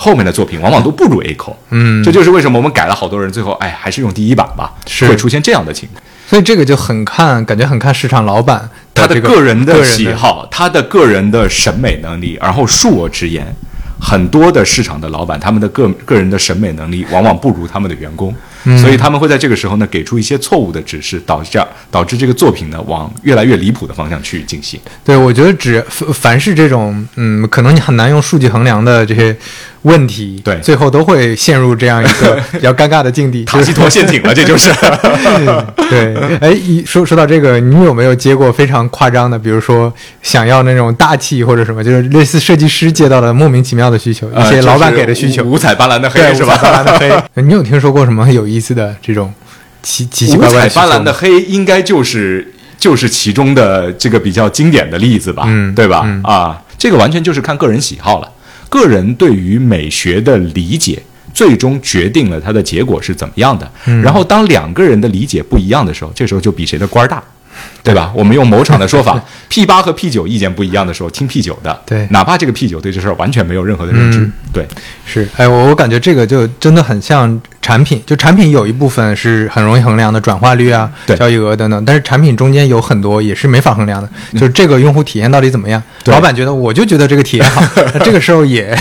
后面的作品往往都不如 A 口，嗯，这就是为什么我们改了好多人，最后哎还是用第一版吧，是会出现这样的情况。所以这个就很看，感觉很看市场老板他的个人的喜好，他的个人的审美能力。然后恕我直言，很多的市场的老板，他们的个个人的审美能力往往不如他们的员工。所以他们会在这个时候呢，给出一些错误的指示，导致导致这个作品呢往越来越离谱的方向去进行。对，我觉得只凡是这种嗯，可能你很难用数据衡量的这些问题，对，最后都会陷入这样一个 比较尴尬的境地，塔西佗陷阱了，这就是。对，哎，说说到这个，你有没有接过非常夸张的，比如说想要那种大气或者什么，就是类似设计师接到的莫名其妙的需求，一些老板给的需求，五彩斑斓的黑是吧？五彩斑斓的黑，你有听说过什么有意思的这种奇奇奇怪怪五彩斑斓的黑，应该就是就是其中的这个比较经典的例子吧？嗯，对吧？啊，这个完全就是看个人喜好了，个人对于美学的理解，最终决定了它的结果是怎么样的。然后，当两个人的理解不一样的时候，这时候就比谁的官儿大。对吧？我们用某厂的说法，P 八和 P 九意见不一样的时候，听 P 九的。对，哪怕这个 P 九对这事儿完全没有任何的认知。对，是。哎，我我感觉这个就真的很像产品，就产品有一部分是很容易衡量的，转化率啊、交易额等等。但是产品中间有很多也是没法衡量的，就是这个用户体验到底怎么样？老板觉得我就觉得这个体验好，这个时候也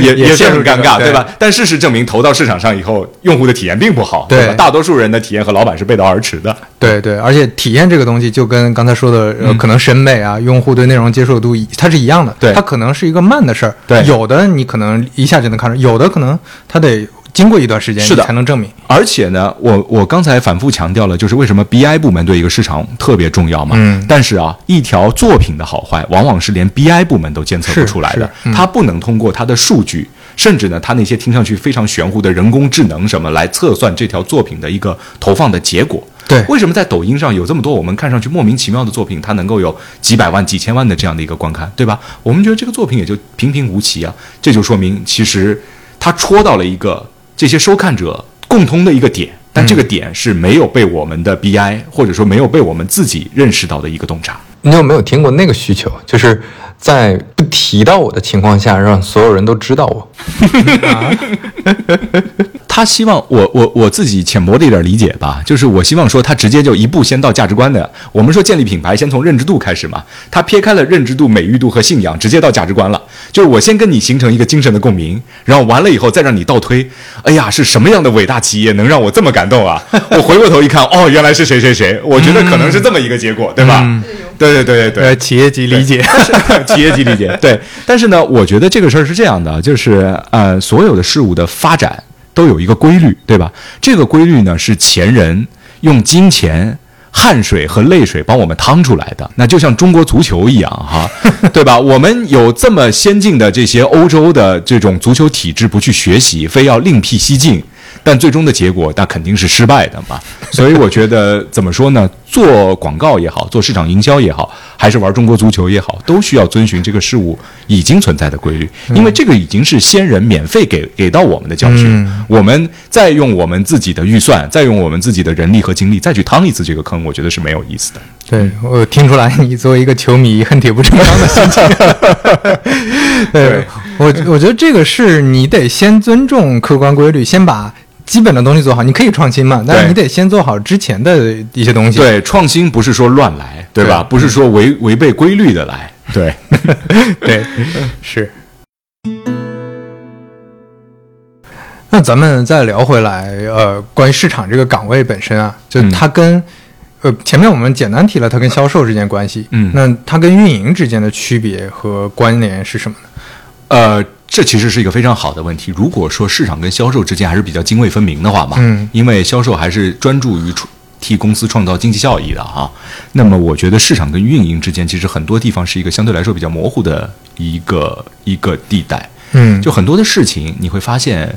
也也陷入尴尬，对吧？但事实证明，投到市场上以后，用户的体验并不好，对吧？大多数人的体验和老板是背道而驰的。对对，而且体验这个东西就跟刚才说的，呃，可能审美啊，用户对内容接受度，它是一样的。对，它可能是一个慢的事儿。对，有的你可能一下就能看出，有的可能它得经过一段时间，是的，才能证明。而且呢，我我刚才反复强调了，就是为什么 BI 部门对一个市场特别重要嘛。嗯。但是啊，一条作品的好坏，往往是连 BI 部门都监测不出来的，它不能通过它的数据。甚至呢，它那些听上去非常玄乎的人工智能什么来测算这条作品的一个投放的结果。对，为什么在抖音上有这么多我们看上去莫名其妙的作品，它能够有几百万、几千万的这样的一个观看，对吧？我们觉得这个作品也就平平无奇啊，这就说明其实它戳到了一个这些收看者共通的一个点，但这个点是没有被我们的 BI 或者说没有被我们自己认识到的一个洞察。你有没有听过那个需求？就是在不提到我的情况下，让所有人都知道我。他希望我我我自己浅薄的一点理解吧，就是我希望说他直接就一步先到价值观的。我们说建立品牌先从认知度开始嘛，他撇开了认知度、美誉度和信仰，直接到价值观了。就是我先跟你形成一个精神的共鸣，然后完了以后再让你倒推。哎呀，是什么样的伟大企业能让我这么感动啊？我回过头一看，哦，原来是谁谁谁。我觉得可能是这么一个结果，对吧？对对对对对，企业级理解，企业级理解。对，但是呢，我觉得这个事儿是这样的，就是呃，所有的事物的发展。都有一个规律，对吧？这个规律呢，是前人用金钱、汗水和泪水帮我们趟出来的。那就像中国足球一样，哈，对吧？我们有这么先进的这些欧洲的这种足球体制，不去学习，非要另辟蹊径。但最终的结果，那肯定是失败的嘛。所以我觉得，怎么说呢？做广告也好，做市场营销也好，还是玩中国足球也好，都需要遵循这个事物已经存在的规律，因为这个已经是先人免费给给到我们的教训。我们再用我们自己的预算，再用我们自己的人力和精力，再去趟一次这个坑，我觉得是没有意思的。对我听出来，你作为一个球迷，恨铁不成钢的心情。对我，我觉得这个是你得先尊重客观规律，先把。基本的东西做好，你可以创新嘛，但是你得先做好之前的一些东西。对，创新不是说乱来，对吧？不是说违违背规律的来。对，对，是。那咱们再聊回来，呃，关于市场这个岗位本身啊，就它跟，呃，前面我们简单提了它跟销售之间关系，嗯，那它跟运营之间的区别和关联是什么呢？呃，这其实是一个非常好的问题。如果说市场跟销售之间还是比较泾渭分明的话嘛，嗯，因为销售还是专注于替公司创造经济效益的哈，那么我觉得市场跟运营之间其实很多地方是一个相对来说比较模糊的一个一个地带，嗯，就很多的事情你会发现。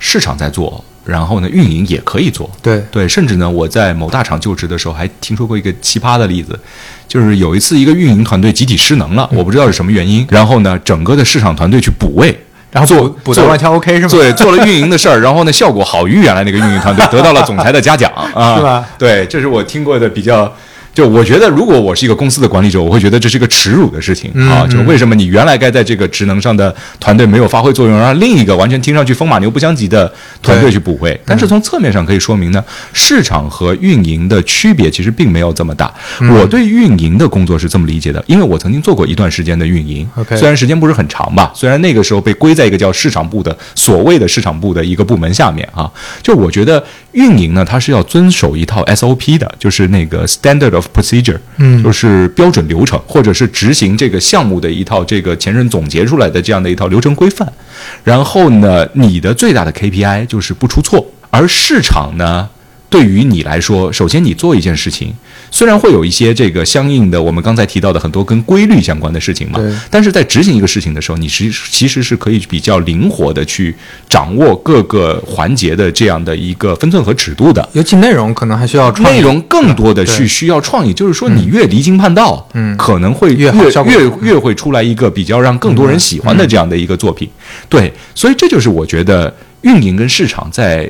市场在做，然后呢，运营也可以做。对对，甚至呢，我在某大厂就职的时候，还听说过一个奇葩的例子，就是有一次一个运营团队集体失能了，我不知道是什么原因，然后呢，整个的市场团队去补位，然后做补位完全 OK 是吗？对，做了运营的事儿，然后呢，效果好于原来那个运营团队，得到了总裁的嘉奖啊，是吧？对，这是我听过的比较。就我觉得，如果我是一个公司的管理者，我会觉得这是一个耻辱的事情啊！就为什么你原来该在这个职能上的团队没有发挥作用，让另一个完全听上去风马牛不相及的团队去补位？但是从侧面上可以说明呢，市场和运营的区别其实并没有这么大。我对运营的工作是这么理解的，因为我曾经做过一段时间的运营，虽然时间不是很长吧，虽然那个时候被归在一个叫市场部的所谓的市场部的一个部门下面啊，就我觉得运营呢，它是要遵守一套 SOP 的，就是那个 Standard of procedure，嗯，就是标准流程，或者是执行这个项目的一套这个前人总结出来的这样的一套流程规范。然后呢，你的最大的 KPI 就是不出错，而市场呢？对于你来说，首先你做一件事情，虽然会有一些这个相应的，我们刚才提到的很多跟规律相关的事情嘛，但是在执行一个事情的时候，你实其实是可以比较灵活的去掌握各个环节的这样的一个分寸和尺度的。尤其内容可能还需要创意内容更多的去需要创意，就是说你越离经叛道，嗯，可能会越越越会出来一个比较让更多人喜欢的这样的一个作品。对，所以这就是我觉得运营跟市场在。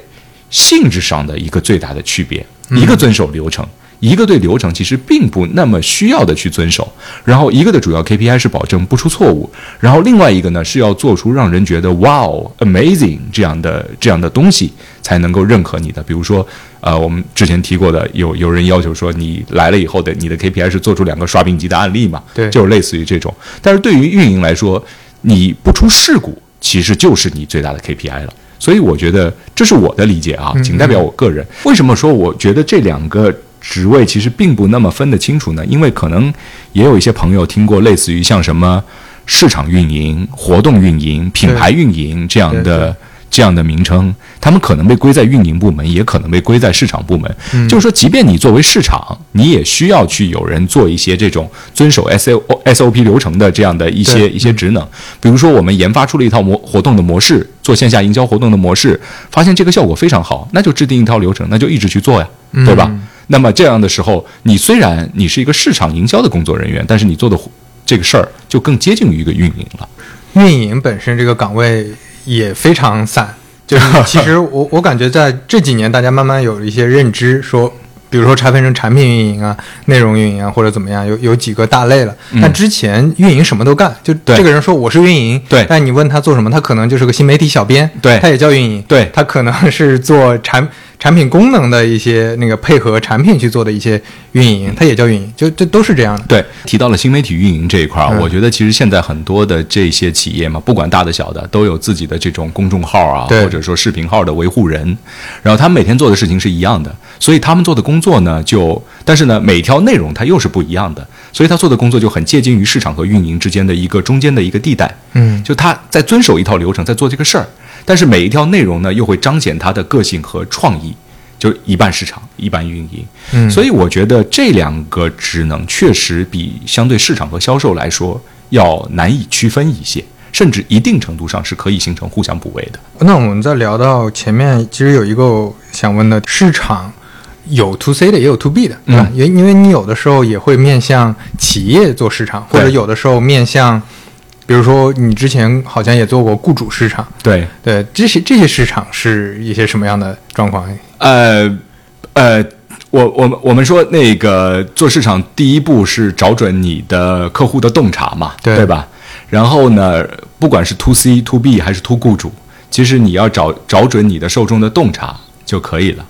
性质上的一个最大的区别，一个遵守流程，一个对流程其实并不那么需要的去遵守。然后一个的主要 KPI 是保证不出错误，然后另外一个呢是要做出让人觉得 Wow amazing 这样的这样的东西才能够认可你的。比如说，呃，我们之前提过的，有有人要求说你来了以后的你的 KPI 是做出两个刷屏级的案例嘛？对，就是类似于这种。但是对于运营来说，你不出事故其实就是你最大的 KPI 了。所以我觉得这是我的理解啊，仅代表我个人。为什么说我觉得这两个职位其实并不那么分得清楚呢？因为可能也有一些朋友听过类似于像什么市场运营、活动运营、品牌运营这样的。这样的名称，他们可能被归在运营部门，也可能被归在市场部门。就是说，即便你作为市场，你也需要去有人做一些这种遵守 S O S O P 流程的这样的一些一些职能。比如说，我们研发出了一套模活动的模式，做线下营销活动的模式，发现这个效果非常好，那就制定一套流程，那就一直去做呀，对吧？那么这样的时候，你虽然你是一个市场营销的工作人员，但是你做的这个事儿就更接近于一个运营了。运营本身这个岗位。也非常散，就是 其实我我感觉在这几年，大家慢慢有了一些认知，说，比如说拆分成产品运营啊、内容运营啊，或者怎么样，有有几个大类了。但之前运营什么都干，就这个人说我是运营，对，但你问他做什么，他可能就是个新媒体小编，对，他也叫运营，对。他可能是做产。产品功能的一些那个配合产品去做的一些运营，它也叫运营，就这都是这样的。对，提到了新媒体运营这一块儿，我觉得其实现在很多的这些企业嘛，不管大的小的，都有自己的这种公众号啊，或者说视频号的维护人，然后他们每天做的事情是一样的，所以他们做的工作呢，就但是呢，每条内容它又是不一样的，所以他做的工作就很接近于市场和运营之间的一个中间的一个地带。嗯，就他在遵守一套流程，在做这个事儿。但是每一条内容呢，又会彰显他的个性和创意，就一半市场，一半运营。嗯，所以我觉得这两个职能确实比相对市场和销售来说要难以区分一些，甚至一定程度上是可以形成互相补位的。那我们在聊到前面，其实有一个想问的，市场有 to C 的，也有 to B 的，对吧？因因为你有的时候也会面向企业做市场，或者有的时候面向。比如说，你之前好像也做过雇主市场，对对，这些这些市场是一些什么样的状况？呃呃，我我们我们说那个做市场，第一步是找准你的客户的洞察嘛，对吧？然后呢，不管是 to C、to B 还是 to 雇主，其实你要找找准你的受众的洞察就可以了。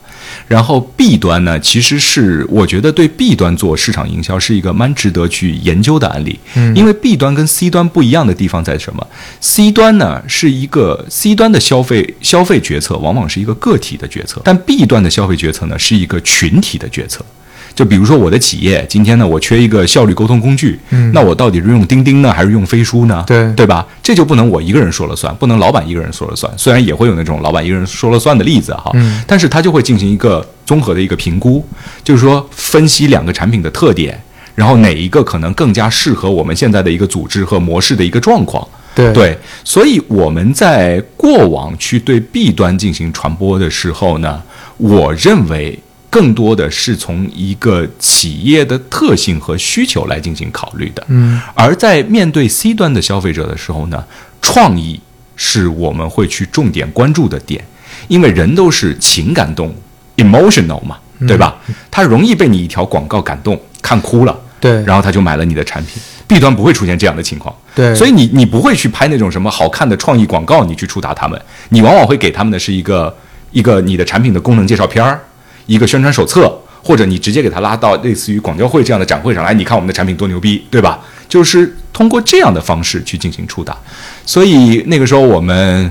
然后 B 端呢，其实是我觉得对 B 端做市场营销是一个蛮值得去研究的案例。嗯，因为 B 端跟 C 端不一样的地方在什么？C 端呢是一个 C 端的消费消费决策往往是一个个体的决策，但 B 端的消费决策呢是一个群体的决策。就比如说我的企业今天呢，我缺一个效率沟通工具，嗯，那我到底是用钉钉呢，还是用飞书呢？对对吧？这就不能我一个人说了算，不能老板一个人说了算。虽然也会有那种老板一个人说了算的例子哈，嗯，但是他就会进行一个综合的一个评估，就是说分析两个产品的特点，然后哪一个可能更加适合我们现在的一个组织和模式的一个状况。对对，所以我们在过往去对弊端进行传播的时候呢，我认为。更多的是从一个企业的特性和需求来进行考虑的，嗯，而在面对 C 端的消费者的时候呢，创意是我们会去重点关注的点，因为人都是情感动物，emotional 嘛，对吧？他容易被你一条广告感动，看哭了，对，然后他就买了你的产品。B 端不会出现这样的情况，对，所以你你不会去拍那种什么好看的创意广告，你去触达他们，你往往会给他们的是一个一个你的产品的功能介绍片儿。一个宣传手册，或者你直接给他拉到类似于广交会这样的展会上来，你看我们的产品多牛逼，对吧？就是通过这样的方式去进行触达。所以那个时候我们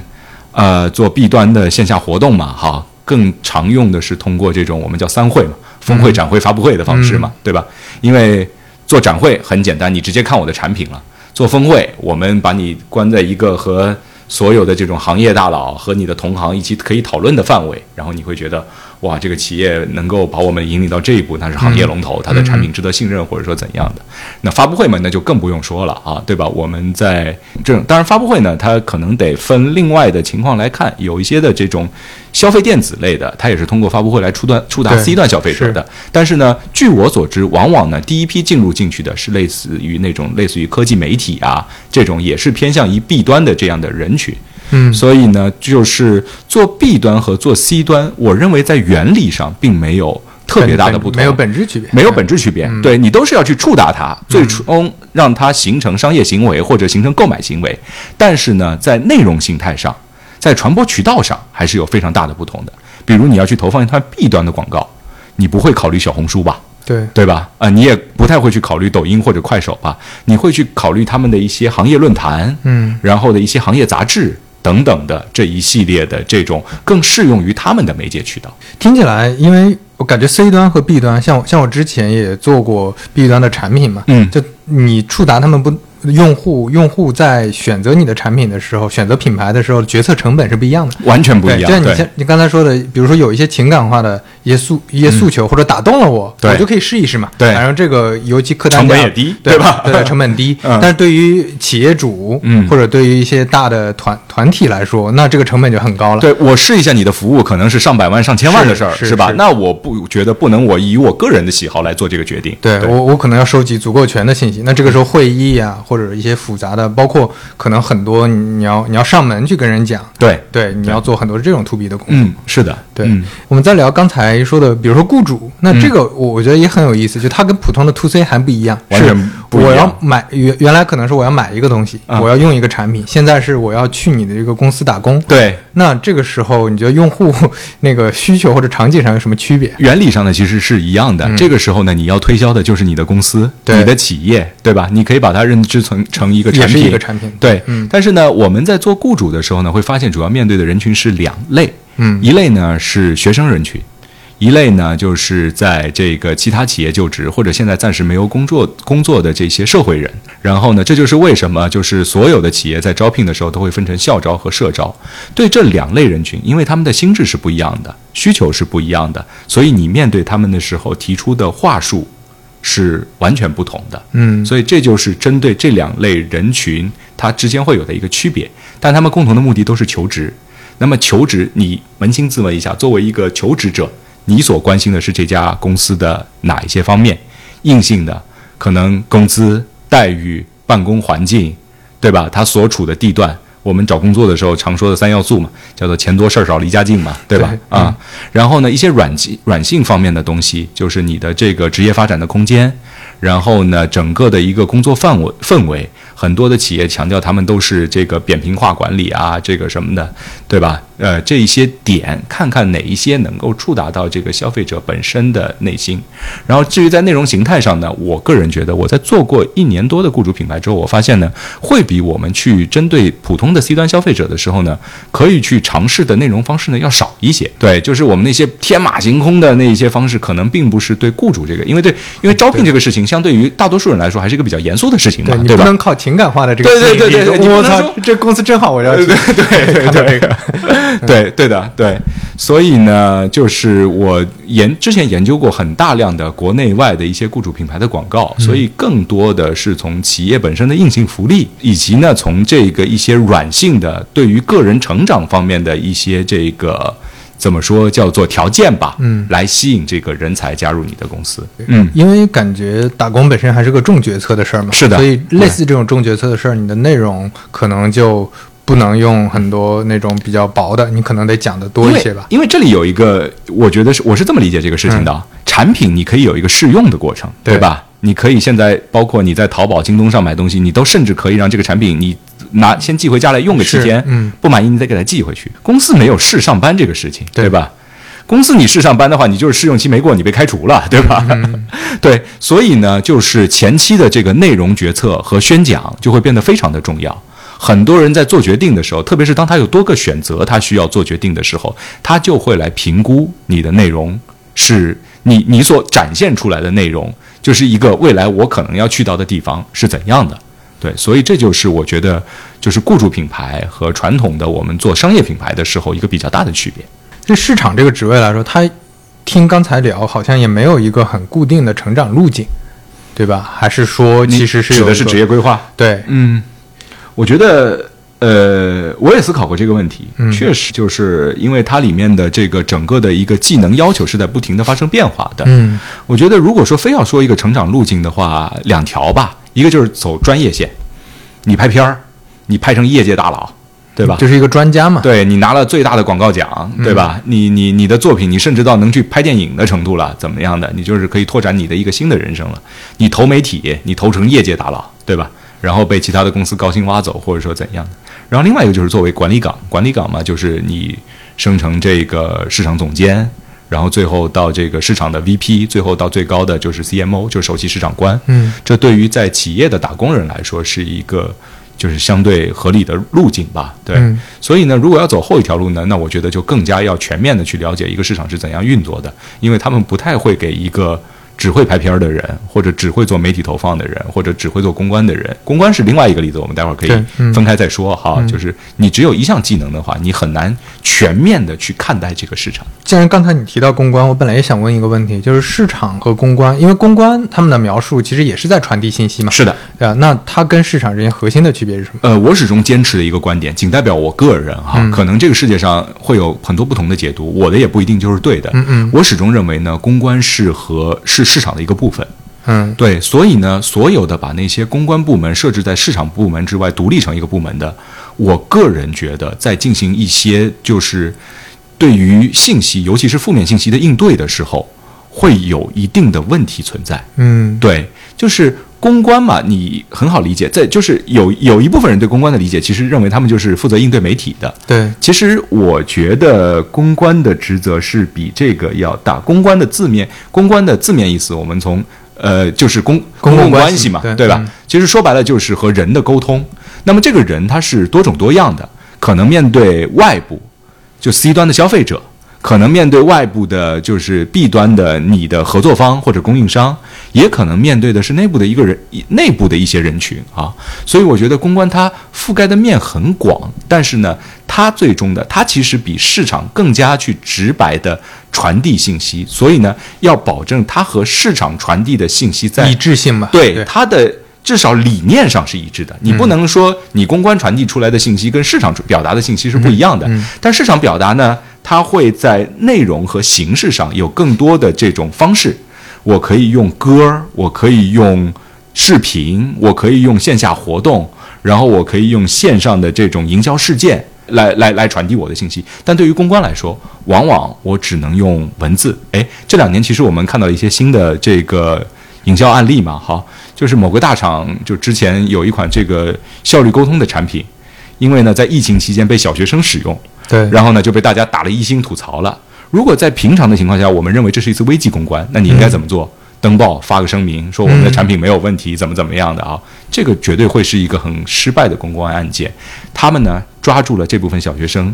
呃做 B 端的线下活动嘛，哈，更常用的是通过这种我们叫三会嘛，峰会、展会、发布会的方式嘛，对吧？因为做展会很简单，你直接看我的产品了；做峰会，我们把你关在一个和所有的这种行业大佬和你的同行一起可以讨论的范围，然后你会觉得。哇，这个企业能够把我们引领到这一步，那是行业龙头，它的产品值得信任，或者说怎样的？那发布会嘛，那就更不用说了啊，对吧？我们在这当然发布会呢，它可能得分另外的情况来看，有一些的这种消费电子类的，它也是通过发布会来触端触达 C 端消费者的。但是呢，据我所知，往往呢，第一批进入进去的是类似于那种类似于科技媒体啊这种，也是偏向于 B 端的这样的人群。嗯，所以呢，就是做 B 端和做 C 端，我认为在原理上并没有特别大的不同，没有本质区别，没有本质区别。对你都是要去触达它，最终让它形成商业行为或者形成购买行为。但是呢，在内容形态上，在传播渠道上，还是有非常大的不同的。比如你要去投放一段 B 端的广告，你不会考虑小红书吧？对对吧？啊，你也不太会去考虑抖音或者快手吧？你会去考虑他们的一些行业论坛，嗯，然后的一些行业杂志。等等的这一系列的这种更适用于他们的媒介渠道，听起来，因为我感觉 C 端和 B 端，像像我之前也做过 B 端的产品嘛，嗯，就你触达他们不。用户用户在选择你的产品的时候，选择品牌的时候，决策成本是不一样的，完全不一样。就像你像你刚才说的，比如说有一些情感化的一些诉一些诉求，或者打动了我，我就可以试一试嘛。对，反正这个尤其客单成本也低，对吧？对，成本低。但是对于企业主，嗯，或者对于一些大的团团体来说，那这个成本就很高了。对我试一下你的服务，可能是上百万、上千万的事儿，是吧？那我不觉得不能我以我个人的喜好来做这个决定。对我，我可能要收集足够全的信息。那这个时候会议呀，或者一些复杂。的包括可能很多你要你要上门去跟人讲，对对，你要做很多这种 to B 的工作，嗯，是的，对。我们再聊刚才说的，比如说雇主，那这个我我觉得也很有意思，就它跟普通的 to C 还不一样，完全不一样。我要买原原来可能是我要买一个东西，我要用一个产品，现在是我要去你的这个公司打工，对。那这个时候你觉得用户那个需求或者场景上有什么区别？原理上呢其实是一样的。这个时候呢，你要推销的就是你的公司，你的企业，对吧？你可以把它认知成成一个产品，一个产品。对，但是呢，我们在做雇主的时候呢，会发现主要面对的人群是两类，嗯，一类呢是学生人群，一类呢就是在这个其他企业就职或者现在暂时没有工作工作的这些社会人。然后呢，这就是为什么就是所有的企业在招聘的时候都会分成校招和社招。对这两类人群，因为他们的心智是不一样的，需求是不一样的，所以你面对他们的时候提出的话术。是完全不同的，嗯，所以这就是针对这两类人群，它之间会有的一个区别，但他们共同的目的都是求职。那么求职，你扪心自问一下，作为一个求职者，你所关心的是这家公司的哪一些方面？硬性的，可能工资待遇、办公环境，对吧？他所处的地段。我们找工作的时候常说的三要素嘛，叫做钱多事儿少离家近嘛，对吧？啊，然后呢，一些软性软性方面的东西，就是你的这个职业发展的空间，然后呢，整个的一个工作范围氛围，很多的企业强调他们都是这个扁平化管理啊，这个什么的，对吧？呃，这一些点，看看哪一些能够触达到这个消费者本身的内心。然后，至于在内容形态上呢，我个人觉得，我在做过一年多的雇主品牌之后，我发现呢，会比我们去针对普通的 C 端消费者的时候呢，可以去尝试的内容方式呢要少一些。对，就是我们那些天马行空的那一些方式，可能并不是对雇主这个，因为对，因为招聘这个事情，相对于大多数人来说，还是一个比较严肃的事情嘛，对吧？不能靠情感化的这个，对对对对，我操，这公司真好，我要对对对对对。对 对的对，所以呢，就是我研之前研究过很大量的国内外的一些雇主品牌的广告，所以更多的是从企业本身的硬性福利，以及呢从这个一些软性的对于个人成长方面的一些这个怎么说叫做条件吧，嗯，来吸引这个人才加入你的公司，嗯，因为感觉打工本身还是个重决策的事儿嘛，是的，所以类似这种重决策的事儿，你的内容可能就。不能用很多那种比较薄的，你可能得讲的多一些吧。因为这里有一个，我觉得是我是这么理解这个事情的：产品你可以有一个试用的过程，对吧？你可以现在包括你在淘宝、京东上买东西，你都甚至可以让这个产品你拿先寄回家来用个七天，嗯，不满意你再给它寄回去。公司没有试上班这个事情，对吧？公司你试上班的话，你就是试用期没过，你被开除了，对吧？对，所以呢，就是前期的这个内容决策和宣讲就会变得非常的重要。很多人在做决定的时候，特别是当他有多个选择，他需要做决定的时候，他就会来评估你的内容是你你所展现出来的内容，就是一个未来我可能要去到的地方是怎样的。对，所以这就是我觉得就是雇主品牌和传统的我们做商业品牌的时候一个比较大的区别。对市场这个职位来说，他听刚才聊，好像也没有一个很固定的成长路径，对吧？还是说其实是指的是职业规划？对，嗯。我觉得，呃，我也思考过这个问题。确实，就是因为它里面的这个整个的一个技能要求是在不停的发生变化的。嗯，我觉得如果说非要说一个成长路径的话，两条吧，一个就是走专业线，你拍片儿，你拍成业界大佬，对吧？就是一个专家嘛。对你拿了最大的广告奖，对吧？你你你的作品，你甚至到能去拍电影的程度了，怎么样的？你就是可以拓展你的一个新的人生了。你投媒体，你投成业界大佬，对吧？然后被其他的公司高薪挖走，或者说怎样的？然后另外一个就是作为管理岗，管理岗嘛，就是你升成这个市场总监，然后最后到这个市场的 VP，最后到最高的就是 CMO，就是首席市场官。嗯，这对于在企业的打工人来说是一个就是相对合理的路径吧？对。所以呢，如果要走后一条路呢，那我觉得就更加要全面的去了解一个市场是怎样运作的，因为他们不太会给一个。只会拍片儿的人，或者只会做媒体投放的人，或者只会做公关的人，公关是另外一个例子，我们待会儿可以分开再说哈。就是你只有一项技能的话，你很难全面的去看待这个市场。既然刚才你提到公关，我本来也想问一个问题，就是市场和公关，因为公关他们的描述其实也是在传递信息嘛。是的，对啊？那它跟市场之间核心的区别是什么？呃，我始终坚持的一个观点，仅代表我个人哈，可能这个世界上会有很多不同的解读，我的也不一定就是对的。嗯嗯，我始终认为呢，公关是和是市场的一个部分。嗯，对，所以呢，所有的把那些公关部门设置在市场部门之外，独立成一个部门的，我个人觉得在进行一些就是。对于信息，尤其是负面信息的应对的时候，会有一定的问题存在。嗯，对，就是公关嘛，你很好理解，在就是有有一部分人对公关的理解，其实认为他们就是负责应对媒体的。对，其实我觉得公关的职责是比这个要大。公关的字面，公关的字面意思，我们从呃，就是公公共关系嘛，对吧？其实说白了就是和人的沟通。那么这个人他是多种多样的，可能面对外部。就 C 端的消费者，可能面对外部的，就是弊端的你的合作方或者供应商，也可能面对的是内部的一个人，内部的一些人群啊。所以我觉得公关它覆盖的面很广，但是呢，它最终的它其实比市场更加去直白的传递信息。所以呢，要保证它和市场传递的信息在一致性嘛？对它的。至少理念上是一致的，你不能说你公关传递出来的信息跟市场表达的信息是不一样的。但市场表达呢，它会在内容和形式上有更多的这种方式。我可以用歌，我可以用视频，我可以用线下活动，然后我可以用线上的这种营销事件来来来传递我的信息。但对于公关来说，往往我只能用文字。哎，这两年其实我们看到一些新的这个。营销案例嘛，哈，就是某个大厂就之前有一款这个效率沟通的产品，因为呢在疫情期间被小学生使用，对，然后呢就被大家打了一星吐槽了。如果在平常的情况下，我们认为这是一次危机公关，那你应该怎么做？登报发个声明，说我们的产品没有问题，怎么怎么样的啊？这个绝对会是一个很失败的公关案件。他们呢抓住了这部分小学生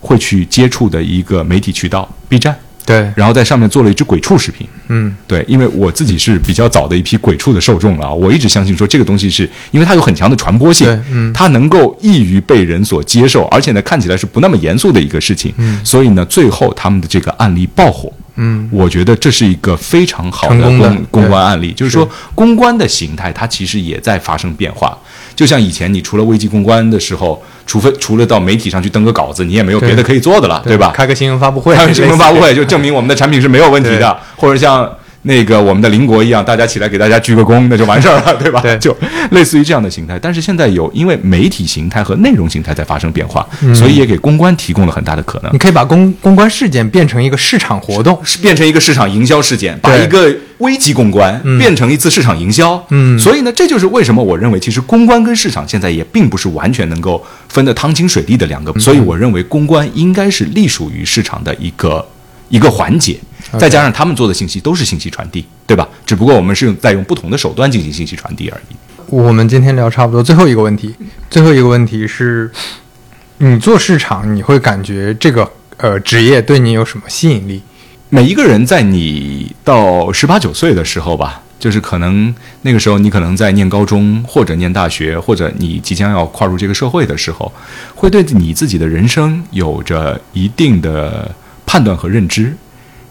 会去接触的一个媒体渠道 B 站。对，然后在上面做了一支鬼畜视频。嗯，对，因为我自己是比较早的一批鬼畜的受众了啊，我一直相信说这个东西是因为它有很强的传播性，嗯，它能够易于被人所接受，而且呢看起来是不那么严肃的一个事情，嗯，所以呢最后他们的这个案例爆火，嗯，我觉得这是一个非常好的公公关案例，就是说公关的形态它其实也在发生变化。就像以前，你除了危机公关的时候，除非除了到媒体上去登个稿子，你也没有别的可以做的了，对吧？开个新闻发布会，开个新闻发布会就证明我们的产品是没有问题的，或者像。那个我们的邻国一样，大家起来给大家鞠个躬，那就完事儿了，对吧？对，就类似于这样的形态。但是现在有因为媒体形态和内容形态在发生变化，所以也给公关提供了很大的可能。你可以把公公关事件变成一个市场活动，变成一个市场营销事件，把一个危机公关变成一次市场营销。嗯，所以呢，这就是为什么我认为其实公关跟市场现在也并不是完全能够分得汤清水地的两个。所以我认为公关应该是隶属于市场的一个一个环节。再加上他们做的信息都是信息传递，对吧？只不过我们是在用不同的手段进行信息传递而已。我们今天聊差不多，最后一个问题，最后一个问题是，你做市场，你会感觉这个呃职业对你有什么吸引力？每一个人在你到十八九岁的时候吧，就是可能那个时候你可能在念高中或者念大学，或者你即将要跨入这个社会的时候，会对你自己的人生有着一定的判断和认知。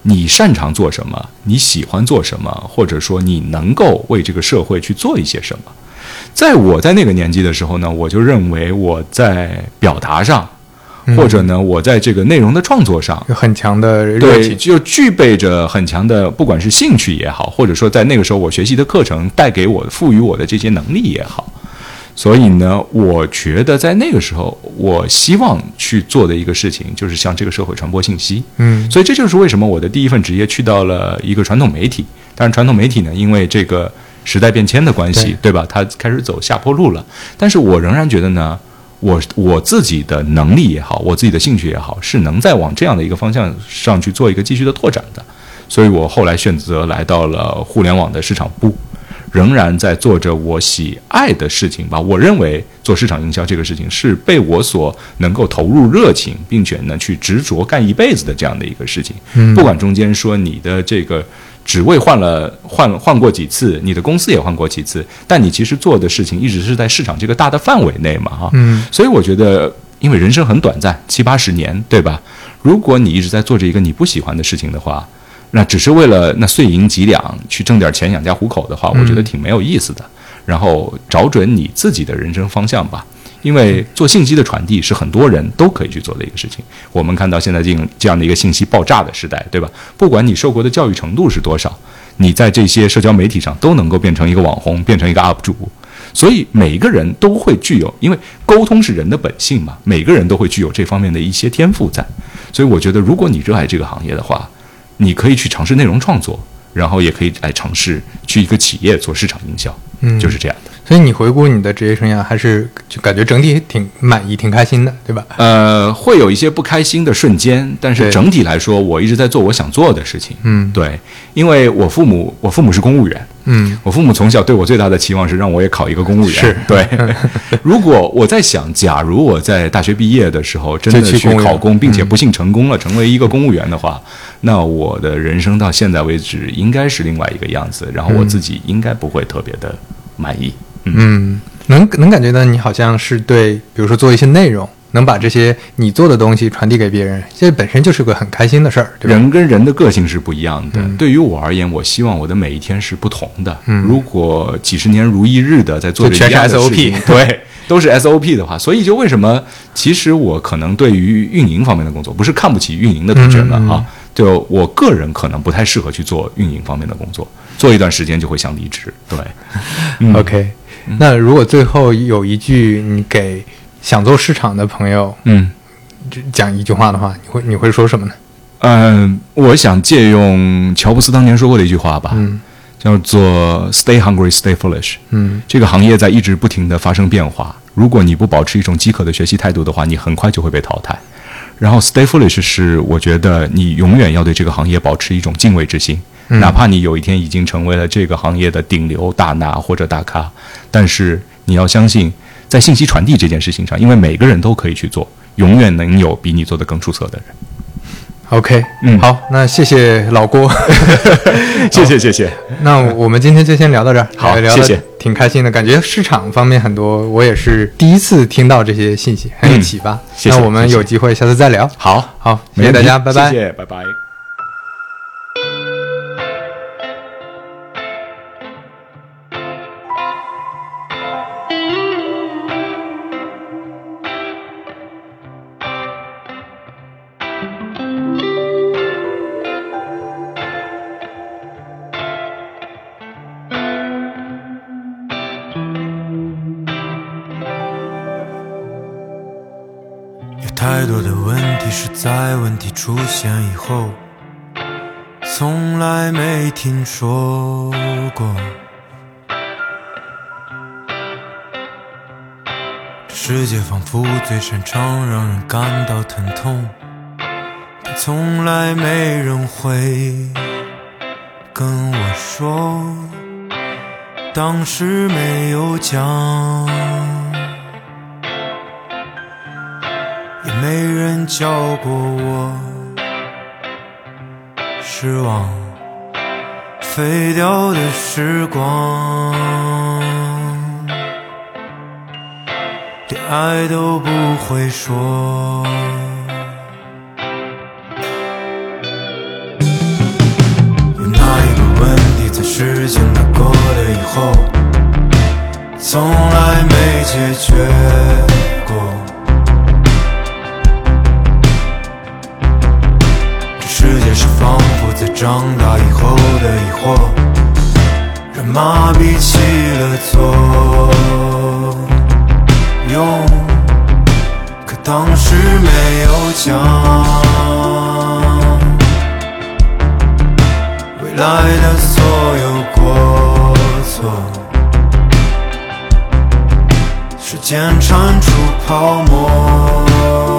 你擅长做什么？你喜欢做什么？或者说你能够为这个社会去做一些什么？在我在那个年纪的时候呢，我就认为我在表达上，或者呢，我在这个内容的创作上有很强的热情，就具备着很强的，不管是兴趣也好，或者说在那个时候我学习的课程带给我赋予我的这些能力也好。所以呢，我觉得在那个时候，我希望去做的一个事情，就是向这个社会传播信息。嗯，所以这就是为什么我的第一份职业去到了一个传统媒体。但是传统媒体呢，因为这个时代变迁的关系，对吧？它开始走下坡路了。但是我仍然觉得呢，我我自己的能力也好，我自己的兴趣也好，是能在往这样的一个方向上去做一个继续的拓展的。所以我后来选择来到了互联网的市场部。仍然在做着我喜爱的事情吧。我认为做市场营销这个事情是被我所能够投入热情，并且呢去执着干一辈子的这样的一个事情。嗯，不管中间说你的这个职位换了换换过几次，你的公司也换过几次，但你其实做的事情一直是在市场这个大的范围内嘛，哈。嗯，所以我觉得，因为人生很短暂，七八十年，对吧？如果你一直在做着一个你不喜欢的事情的话，那只是为了那碎银几两去挣点钱养家糊口的话，我觉得挺没有意思的。然后找准你自己的人生方向吧，因为做信息的传递是很多人都可以去做的一个事情。我们看到现在这这样的一个信息爆炸的时代，对吧？不管你受过的教育程度是多少，你在这些社交媒体上都能够变成一个网红，变成一个 UP 主。所以每一个人都会具有，因为沟通是人的本性嘛，每个人都会具有这方面的一些天赋在。所以我觉得，如果你热爱这个行业的话，你可以去尝试内容创作，然后也可以来尝试去一个企业做市场营销，嗯，就是这样的。所以你回顾你的职业生涯，还是就感觉整体挺满意、挺开心的，对吧？呃，会有一些不开心的瞬间，但是整体来说，我一直在做我想做的事情。嗯，对，因为我父母，我父母是公务员。嗯，我父母从小对我最大的期望是让我也考一个公务员。是对。如果我在想，假如我在大学毕业的时候真的去考公，并且不幸成功了，成为一个公务员的话，那我的人生到现在为止应该是另外一个样子，然后我自己应该不会特别的满意。嗯，能能感觉到你好像是对，比如说做一些内容，能把这些你做的东西传递给别人，这本身就是个很开心的事儿。人跟人的个性是不一样的。对于我而言，我希望我的每一天是不同的。如果几十年如一日的在做着一样的事情，对，都是 SOP 的话，所以就为什么？其实我可能对于运营方面的工作，不是看不起运营的同学们啊，就我个人可能不太适合去做运营方面的工作，做一段时间就会想离职。对，OK。那如果最后有一句你给想做市场的朋友，嗯，讲一句话的话，你会你会说什么呢？嗯，我想借用乔布斯当年说过的一句话吧，嗯，叫做 “Stay Hungry, Stay Foolish”。嗯，这个行业在一直不停的发生变化。如果你不保持一种饥渴的学习态度的话，你很快就会被淘汰。然后 “Stay Foolish” 是我觉得你永远要对这个行业保持一种敬畏之心，哪怕你有一天已经成为了这个行业的顶流大拿或者大咖，但是你要相信，在信息传递这件事情上，因为每个人都可以去做，永远能有比你做的更出色的人。OK，嗯好，那谢谢老郭，谢谢谢谢。那我们今天就先聊到这儿，好聊谢谢挺开心的，感觉市场方面很多，我也是第一次听到这些信息，很有嗯启发。谢谢那我们有机会下次再聊。好，好，谢谢大家，拜拜。谢谢，拜拜。在问题出现以后，从来没听说过。这世界仿佛最擅长让人感到疼痛，但从来没人会跟我说，当时没有讲。也没人教过我失望，废掉的时光，连爱都不会说。有哪一个问题在时间它过了以后，从来没解决界是仿佛在长大以后的疑惑，让麻痹起了作用，可当时没有讲。未来的所有过错，时间铲除泡沫。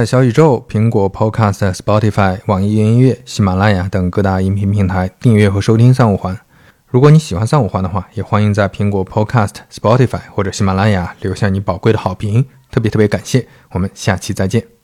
在小宇宙、苹果 Podcast、Spotify、网易云音乐、喜马拉雅等各大音频平台订阅和收听三五环。如果你喜欢三五环的话，也欢迎在苹果 Podcast、Spotify 或者喜马拉雅留下你宝贵的好评，特别特别感谢。我们下期再见。